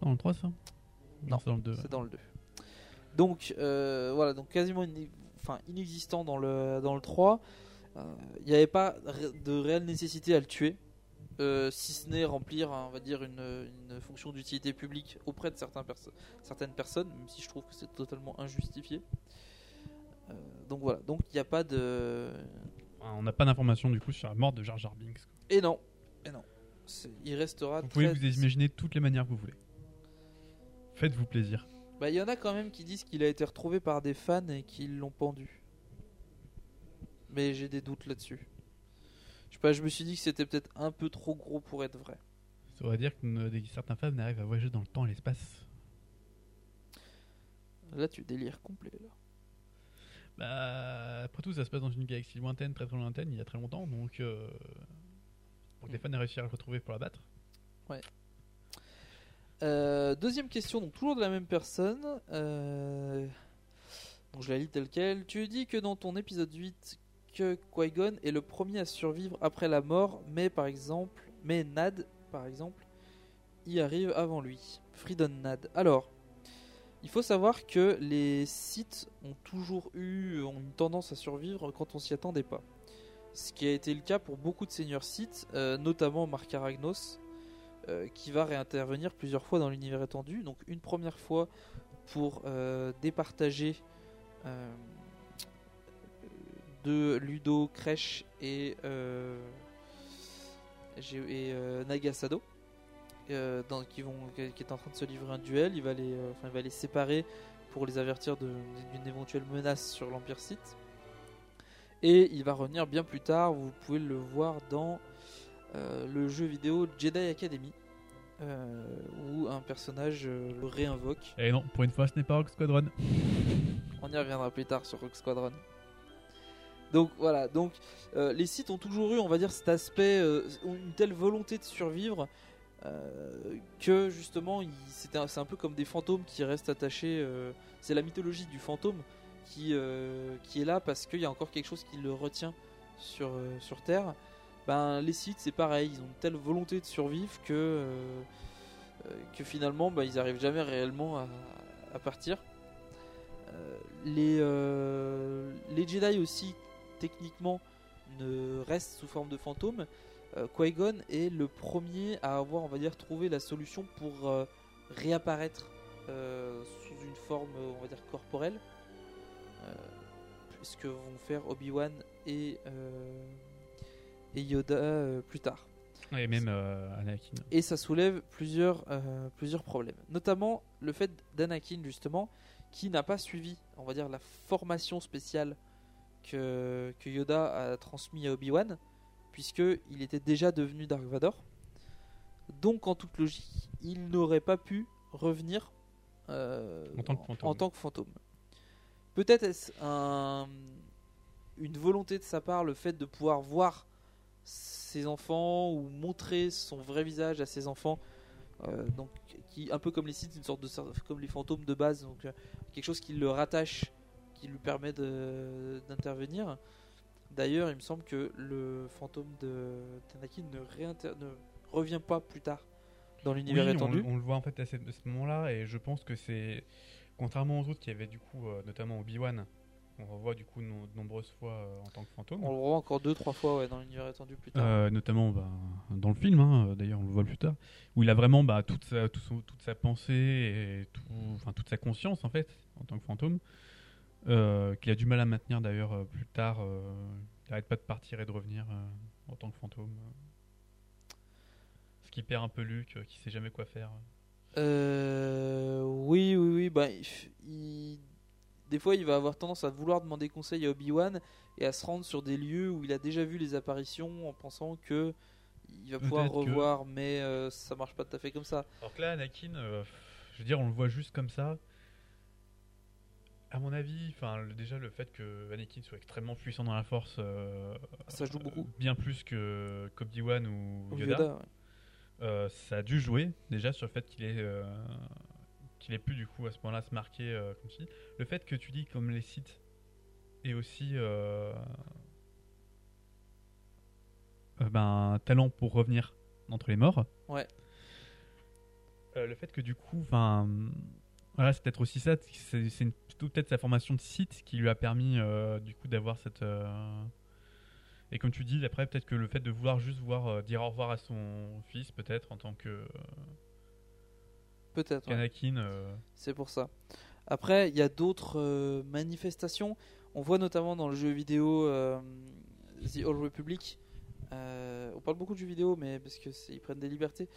dans le 3 ça? Non, c'est dans le 2. C'est dans le 2. Donc euh, voilà, donc quasiment enfin, inexistant dans le, dans le 3. Euh, Il n'y avait pas de réelle nécessité à le tuer, si ce n'est remplir, hein, on va dire, une, une fonction d'utilité publique auprès de certains perso- certaines personnes, même si je trouve que c'est totalement injustifié. Euh, donc voilà, donc il n'y a pas de... On n'a pas d'informations du coup sur la mort de Jar Jar Binks. Et non, et non. Il restera Vous pouvez très- vous imaginer toutes les manières que vous voulez. Faites-vous plaisir. Bah, il y en a quand même qui disent qu'il a été retrouvé par des fans et qu'ils l'ont pendu. Mais j'ai des doutes là-dessus. Je sais pas, je me suis dit que c'était peut-être un peu trop gros pour être vrai. Ça voudrait dire que certains femmes n'arrivent à voyager dans le temps et l'espace. Là, tu délires complet. Là. Bah, après tout, ça se passe dans une galaxie lointaine, très très lointaine, il y a très longtemps, donc euh, pour que les fans aient réussi à le retrouver pour la battre. Euh, deuxième question, donc toujours de la même personne. Euh, donc je la lis telle quelle. Tu dis que dans ton épisode 8, que Qui-Gon est le premier à survivre après la mort, mais par exemple, mais Nad, par exemple, y arrive avant lui. Freedom Nad. Alors, il faut savoir que les Sith ont toujours eu une tendance à survivre quand on s'y attendait pas. Ce qui a été le cas pour beaucoup de seigneurs Sith, euh, notamment Marc Aragnos, euh, qui va réintervenir plusieurs fois dans l'univers étendu. Donc une première fois pour euh, départager de Ludo, Crèche et, et Nagasado. Euh, dans- qui, vont, qui est en train de se livrer un duel, il va les, euh, enfin, il va les séparer pour les avertir d'une éventuelle menace sur l'Empire Sith. Et il va revenir bien plus tard, vous pouvez le voir dans euh, le jeu vidéo Jedi Academy, où un personnage le réinvoque. Et non, pour une fois, ce n'est pas Rogue Squadron. (laughs) On y reviendra plus tard sur Rogue Squadron. Donc voilà, donc euh, les sites ont toujours eu, on va dire, cet aspect, euh, une telle volonté de survivre euh, que justement, c'est un peu comme des fantômes qui restent attachés. euh, c'est la mythologie du fantôme qui, euh, qui est là parce qu'il y a encore quelque chose qui le retient sur, sur Terre. Ben, les sites, c'est pareil, ils ont une telle volonté de survivre que, que finalement, ben, ils arrivent jamais réellement à, partir. Les, les Jedi aussi, techniquement, ne restent sous forme de fantômes. Euh, Qui-Gon est le premier à avoir, on va dire, trouvé la solution pour euh, réapparaître euh, sous une forme, on va dire, corporelle. Euh, ce que vont faire Obi-Wan et, et Yoda plus tard. Et même Anakin. Et ça soulève plusieurs, plusieurs problèmes. Notamment le fait d'Anakin, justement, qui n'a pas suivi, on va dire, la formation spéciale que, que Yoda a transmis à Obi-Wan, puisqu'il était déjà devenu Dark Vador. Donc, en toute logique, il n'aurait pas pu revenir euh, En tant que fantôme. en tant que fantôme. Peut-être est-ce un- une volonté de sa part, le fait de pouvoir voir ses enfants ou montrer son vrai visage à ses enfants, euh, donc qui un peu comme les sites, une sorte de comme les fantômes de base, donc euh, quelque chose qui le rattache, qui lui permet d'intervenir. D'ailleurs, il me semble que le fantôme de Tanakin ne, revient pas plus tard dans l'univers Oui, on, étendu. on le voit en fait à ce, moment-là, et je pense que c'est contrairement aux autres qui avaient du coup, euh, notamment Obi-Wan, on revoit du coup no- de nombreuses fois euh, en tant que fantôme. On le revoit encore deux, trois fois ouais, dans l'univers étendu plus tard. Euh, notamment bah, dans le film, hein, d'ailleurs on le voit plus tard, où il a vraiment bah, toute, sa, tout son- toute sa pensée et tout, toute sa conscience en fait en tant que fantôme, qu'il a du mal à maintenir d'ailleurs euh, plus tard. euh, il n'arrête pas de partir et de revenir euh, en tant que fantôme. euh. Ce qui perd un peu Luke, euh, qui sait jamais quoi faire. Euh, oui, oui, oui. Bah, il f- il- Des fois, il va avoir tendance à vouloir demander conseil à Obi-Wan et à se rendre sur des lieux où il a déjà vu les apparitions en pensant que il va pouvoir que- revoir, mais euh, ça marche pas tout à fait comme ça. Alors que là, Anakin, euh, je veux dire, on le voit juste comme ça. À mon avis, enfin, déjà le fait que Anakin soit extrêmement puissant dans la Force, euh, Ça joue beaucoup. euh, bien plus que qu'Obi-Wan ou Ou Yoda, Yoda, ouais. euh, ça a dû jouer déjà sur le fait qu'il ait euh, qu'il ait pu du coup à ce moment-là se marquer comme dis. Le fait que tu dis comme les sites et aussi ben talent pour revenir d'entre les morts. Ouais. Le fait que du coup, enfin, voilà, c'est peut-être aussi ça, c'est plutôt peut-être sa formation de site qui lui a permis euh, du coup d'avoir cette. euh, Et comme tu dis, après peut-être que le fait de vouloir juste voir euh, dire au revoir à son fils, peut-être en tant que Peut-être. ouais. euh, C'est pour ça. Après, il y a d'autres manifestations. On voit notamment dans le jeu vidéo The Old Republic. on parle beaucoup de jeux vidéo, mais parce que ils prennent des libertés.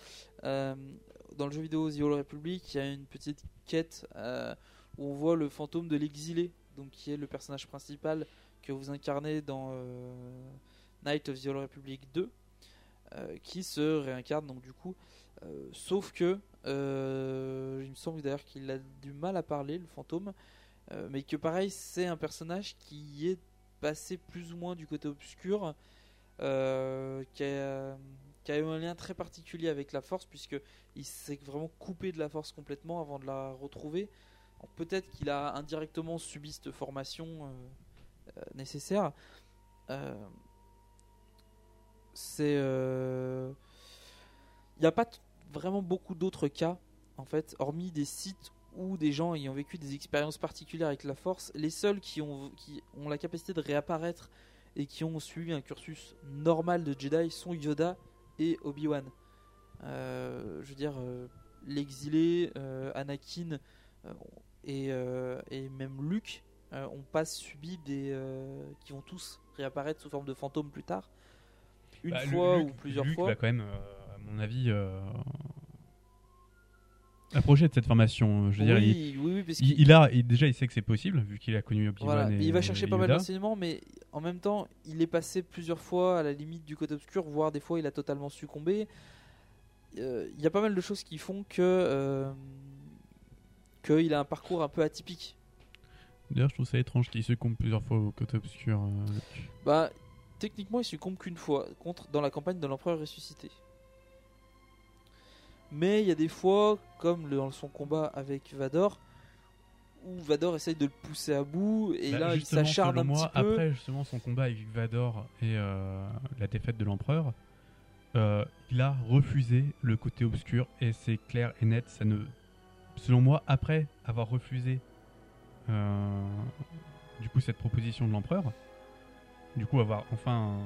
Dans le jeu vidéo The Old Republic, il y a une petite quête euh, où on voit le fantôme de l'exilé, donc qui est le personnage principal que vous incarnez dans euh, Night of the Old Republic 2, euh, qui se réincarne donc du coup. euh, sauf que il me semble d'ailleurs qu'il a du mal à parler, le fantôme, mais que pareil, c'est un personnage qui est passé plus ou moins du côté obscur, qui a eu un lien très particulier avec la force, puisque il s'est vraiment coupé de la force complètement avant de la retrouver. Peut-être qu'il a indirectement subi cette formation euh, euh, nécessaire. Euh, Il n'y a pas vraiment beaucoup d'autres cas, en fait, hormis des sites où des gens ayant vécu des expériences particulières avec la force. Les seuls qui ont, qui ont la capacité de réapparaître et qui ont suivi un cursus normal de Jedi sont Yoda et Obi-Wan. Euh, je veux dire, euh, l'exilé, euh, Anakin et, et même Luke ont pas subi des. qui vont tous réapparaître sous forme de fantômes plus tard. Une bah, Lu- fois Luke- ou plusieurs Luke fois. va quand même, à mon avis, approcher de cette formation. Je veux dire, il, oui, oui, oui, parce il, il a, il- déjà, il sait que c'est possible vu qu'il a connu Obi-Wan Voilà, il va chercher pas mal d'enseignements, mais en même temps, il est passé plusieurs fois à la limite du côté obscur, voire des fois il a totalement succombé. Euh, Il y a pas mal de choses qui font que euh, qu'il a un parcours un peu atypique. D'ailleurs, je trouve ça étrange qu'il succombe plusieurs fois au côté obscur. euh. Bah, techniquement, il succombe qu'une fois contre dans la campagne de l'empereur ressuscité. Mais il y a des fois, comme le- dans son combat avec Vador, où Vador essaye de le pousser à bout et Bah, là il s'acharne un moi, petit peu. Après justement son combat avec Vador et euh, la défaite de l'empereur, euh, il a refusé le côté obscur et c'est clair et net. Ça ne, selon moi, après avoir refusé euh, du coup cette proposition de l'empereur, du coup avoir enfin,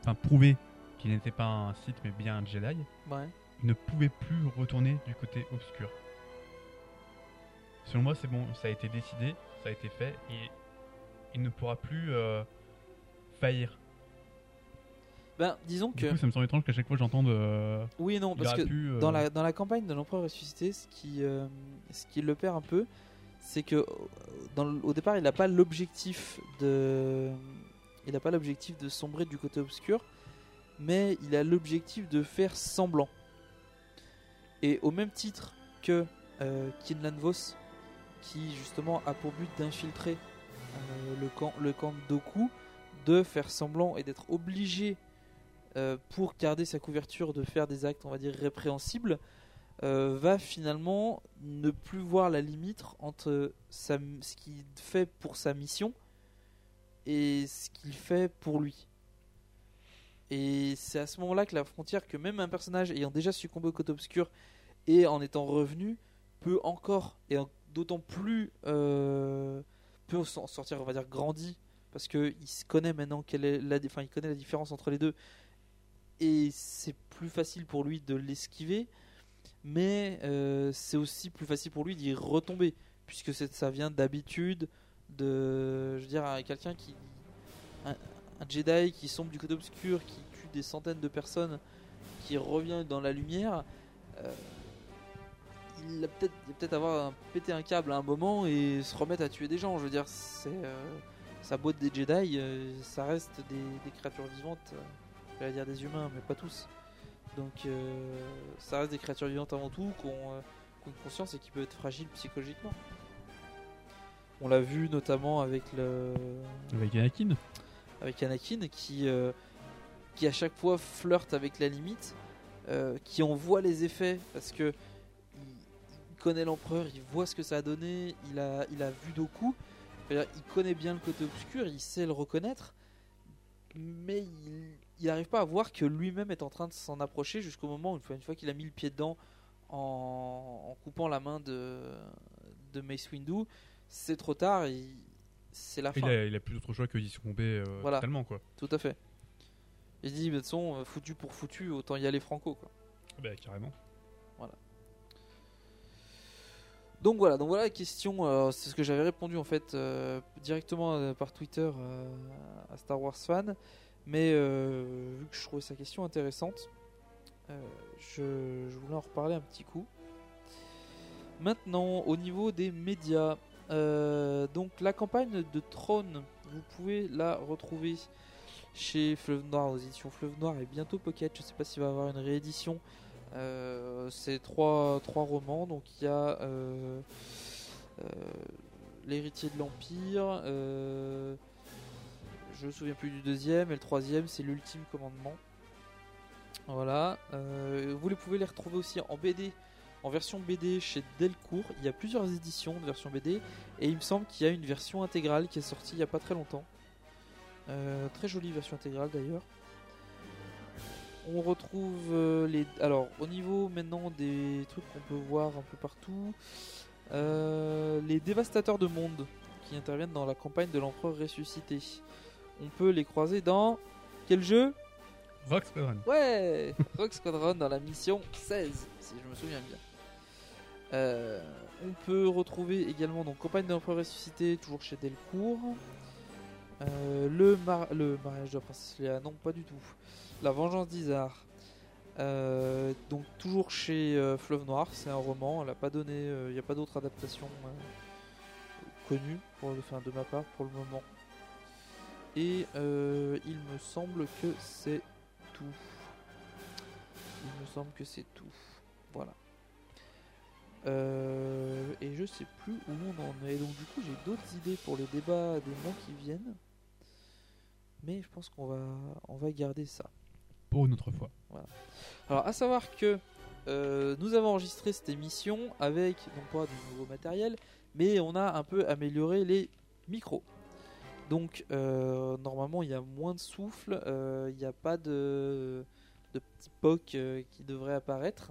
enfin prouvé qu'il n'était pas un Sith mais bien un Jedi, Ouais. Il ne pouvait plus retourner du côté obscur. Selon moi, c'est bon, ça a été décidé, ça a été fait, et il ne pourra plus euh, faillir. Ben, disons Du que. coup, ça me semble étrange qu'à chaque fois j'entende. euh, Oui non, parce que pu, euh, dans, la, dans la campagne de l'Empereur ressuscité, ce qui, euh, ce qui le perd un peu, c'est que dans le- au départ, il n'a pas l'objectif de. Il n'a pas l'objectif de sombrer du côté obscur, mais il a l'objectif de faire semblant. Et au même titre que euh, Kinlan Vos, qui justement a pour but d'infiltrer euh, le, camp, le camp de Doku, de faire semblant et d'être obligé euh, pour garder sa couverture de faire des actes, on va dire, répréhensibles, va finalement ne plus voir la limite entre ce qu'il fait pour sa mission et ce qu'il fait pour lui. Et c'est à ce moment-là que la frontière, que même un personnage ayant déjà succombé au côté obscur et en étant revenu, peut encore, et d'autant plus, euh, peut s'en sortir, on va dire, grandi, parce qu'il se connaît maintenant quelle est la, enfin, il connaît la différence entre les deux, et c'est plus facile pour lui de l'esquiver, mais euh, c'est aussi plus facile pour lui d'y retomber, puisque ça vient d'habitude, de, je veux dire, quelqu'un qui, un, un Jedi qui sombre du côté obscur, qui tue des centaines de personnes, qui revient dans la lumière. euh, il va peut-être peut-être avoir un- pété un câble à un moment et se remettre à tuer des gens. Je veux dire, c'est euh, sa boîte des Jedi, euh, ça reste des, des créatures vivantes. euh, J'allais dire des humains, mais pas tous. Donc, euh, ça reste des créatures vivantes avant tout, qui ont, conscience et qui peuvent être fragiles psychologiquement. On l'a vu notamment avec le Avec Anakin. avec Anakin qui, euh, qui à chaque fois flirte avec la limite, euh, qui en voit les effets parce que connaît l'empereur, il voit ce que ça a donné, il a, il a vu Doku, il connaît bien le côté obscur, il sait le reconnaître, mais il n'arrive pas à voir que lui-même est en train de s'en approcher jusqu'au moment où une fois, une fois qu'il a mis le pied dedans en, en coupant la main de, de Mace Windu, c'est trop tard, il- c'est la Il fin. a, il a plus d'autre choix que d'y succomber euh, Voilà. totalement, quoi. Tout à fait. Il dit, de toute façon, foutu pour foutu, autant y aller franco. Quoi. Bah, carrément. Donc voilà, donc voilà la question. euh, c'est ce que j'avais répondu en fait euh, directement euh, par Twitter à Star Wars fan. Mais vu que je trouvais sa question intéressante, je, voulais en reparler un petit coup. Maintenant, au niveau des médias, donc la campagne de Throne, vous pouvez la retrouver chez Fleuve Noir, aux éditions Fleuve Noir et bientôt Pocket. Je sais pas s'il va y avoir une réédition. Euh, c'est trois, trois romans, donc il y a euh, euh, L'héritier de l'Empire, je me souviens plus du deuxième, et le troisième c'est l'ultime commandement. Voilà, vous les pouvez les retrouver aussi en BD, en version BD chez Delcourt. Il y a plusieurs éditions de version BD, et il me semble qu'il y a une version intégrale qui est sortie il n'y a pas très longtemps. Très jolie version intégrale d'ailleurs. On retrouve euh, les. Alors, au niveau maintenant des trucs qu'on peut voir un peu partout, euh, les dévastateurs de monde qui interviennent dans la campagne de l'empereur ressuscité. On peut les croiser dans. Quel jeu? Rock Squadron. Ouais (laughs) Rock Squadron dans la mission 16, si je me souviens bien. Euh, on peut retrouver également donc Campagne de l'Empereur ressuscité, toujours chez Delcourt. Euh, le, mar- le mariage de la princesse Léa, non pas du tout. La vengeance d'Isar. Euh, donc toujours chez euh, Fleuve Noir, c'est un roman, elle a pas donné, il n'y a pas d'autre adaptation euh, connue enfin, de ma part pour le moment. Et euh, il me semble que c'est tout. Il me semble que c'est tout. Voilà. Euh, et je sais plus où on en est. Donc du coup j'ai d'autres idées pour les débats des mois qui viennent. Mais je pense qu'on va, on va garder ça. Pour une autre fois. Alors, à savoir que euh, nous avons enregistré cette émission avec, non pas du nouveau matériel, mais on a un peu amélioré les micros. Donc, euh, normalement, il y a moins de souffle, euh, il n'y a pas de, de petits pocs qui devraient apparaître.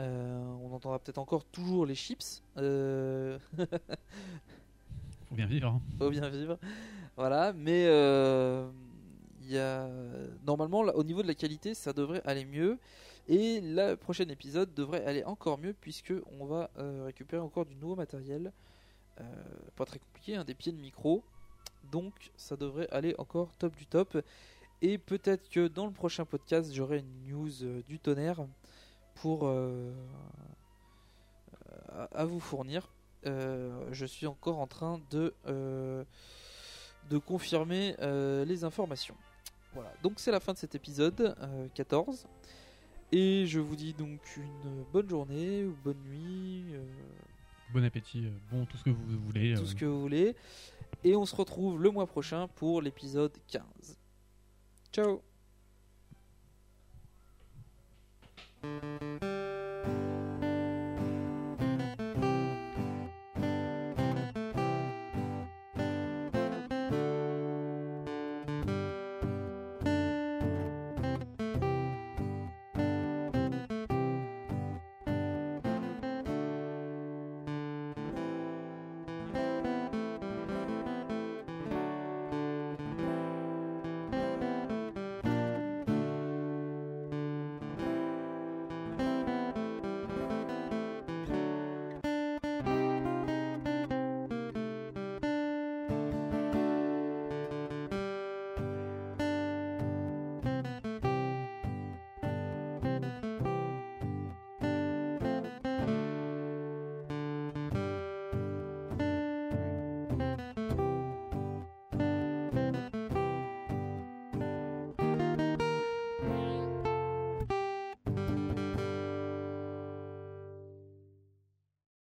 On entendra peut-être encore toujours les chips. (laughs) Faut bien vivre. hein. faut bien vivre. Voilà, mais normalement là, au niveau de la qualité, ça devrait aller mieux. Et le prochain épisode devrait aller encore mieux puisque on va euh, récupérer encore du nouveau matériel. Euh, pas très compliqué, hein, des pieds de micro. Donc ça devrait aller encore top du top. Et peut-être que dans le prochain podcast, j'aurai une news euh, du tonnerre pour à, vous fournir. Je suis encore en train de, de confirmer les informations. Voilà, donc c'est la fin de cet épisode euh, 14. Et je vous dis donc une bonne journée ou bonne nuit. Euh, bon appétit, euh, bon, tout ce que vous voulez. tout ce que vous voulez. Et on se retrouve le mois prochain pour l'épisode 15. Ciao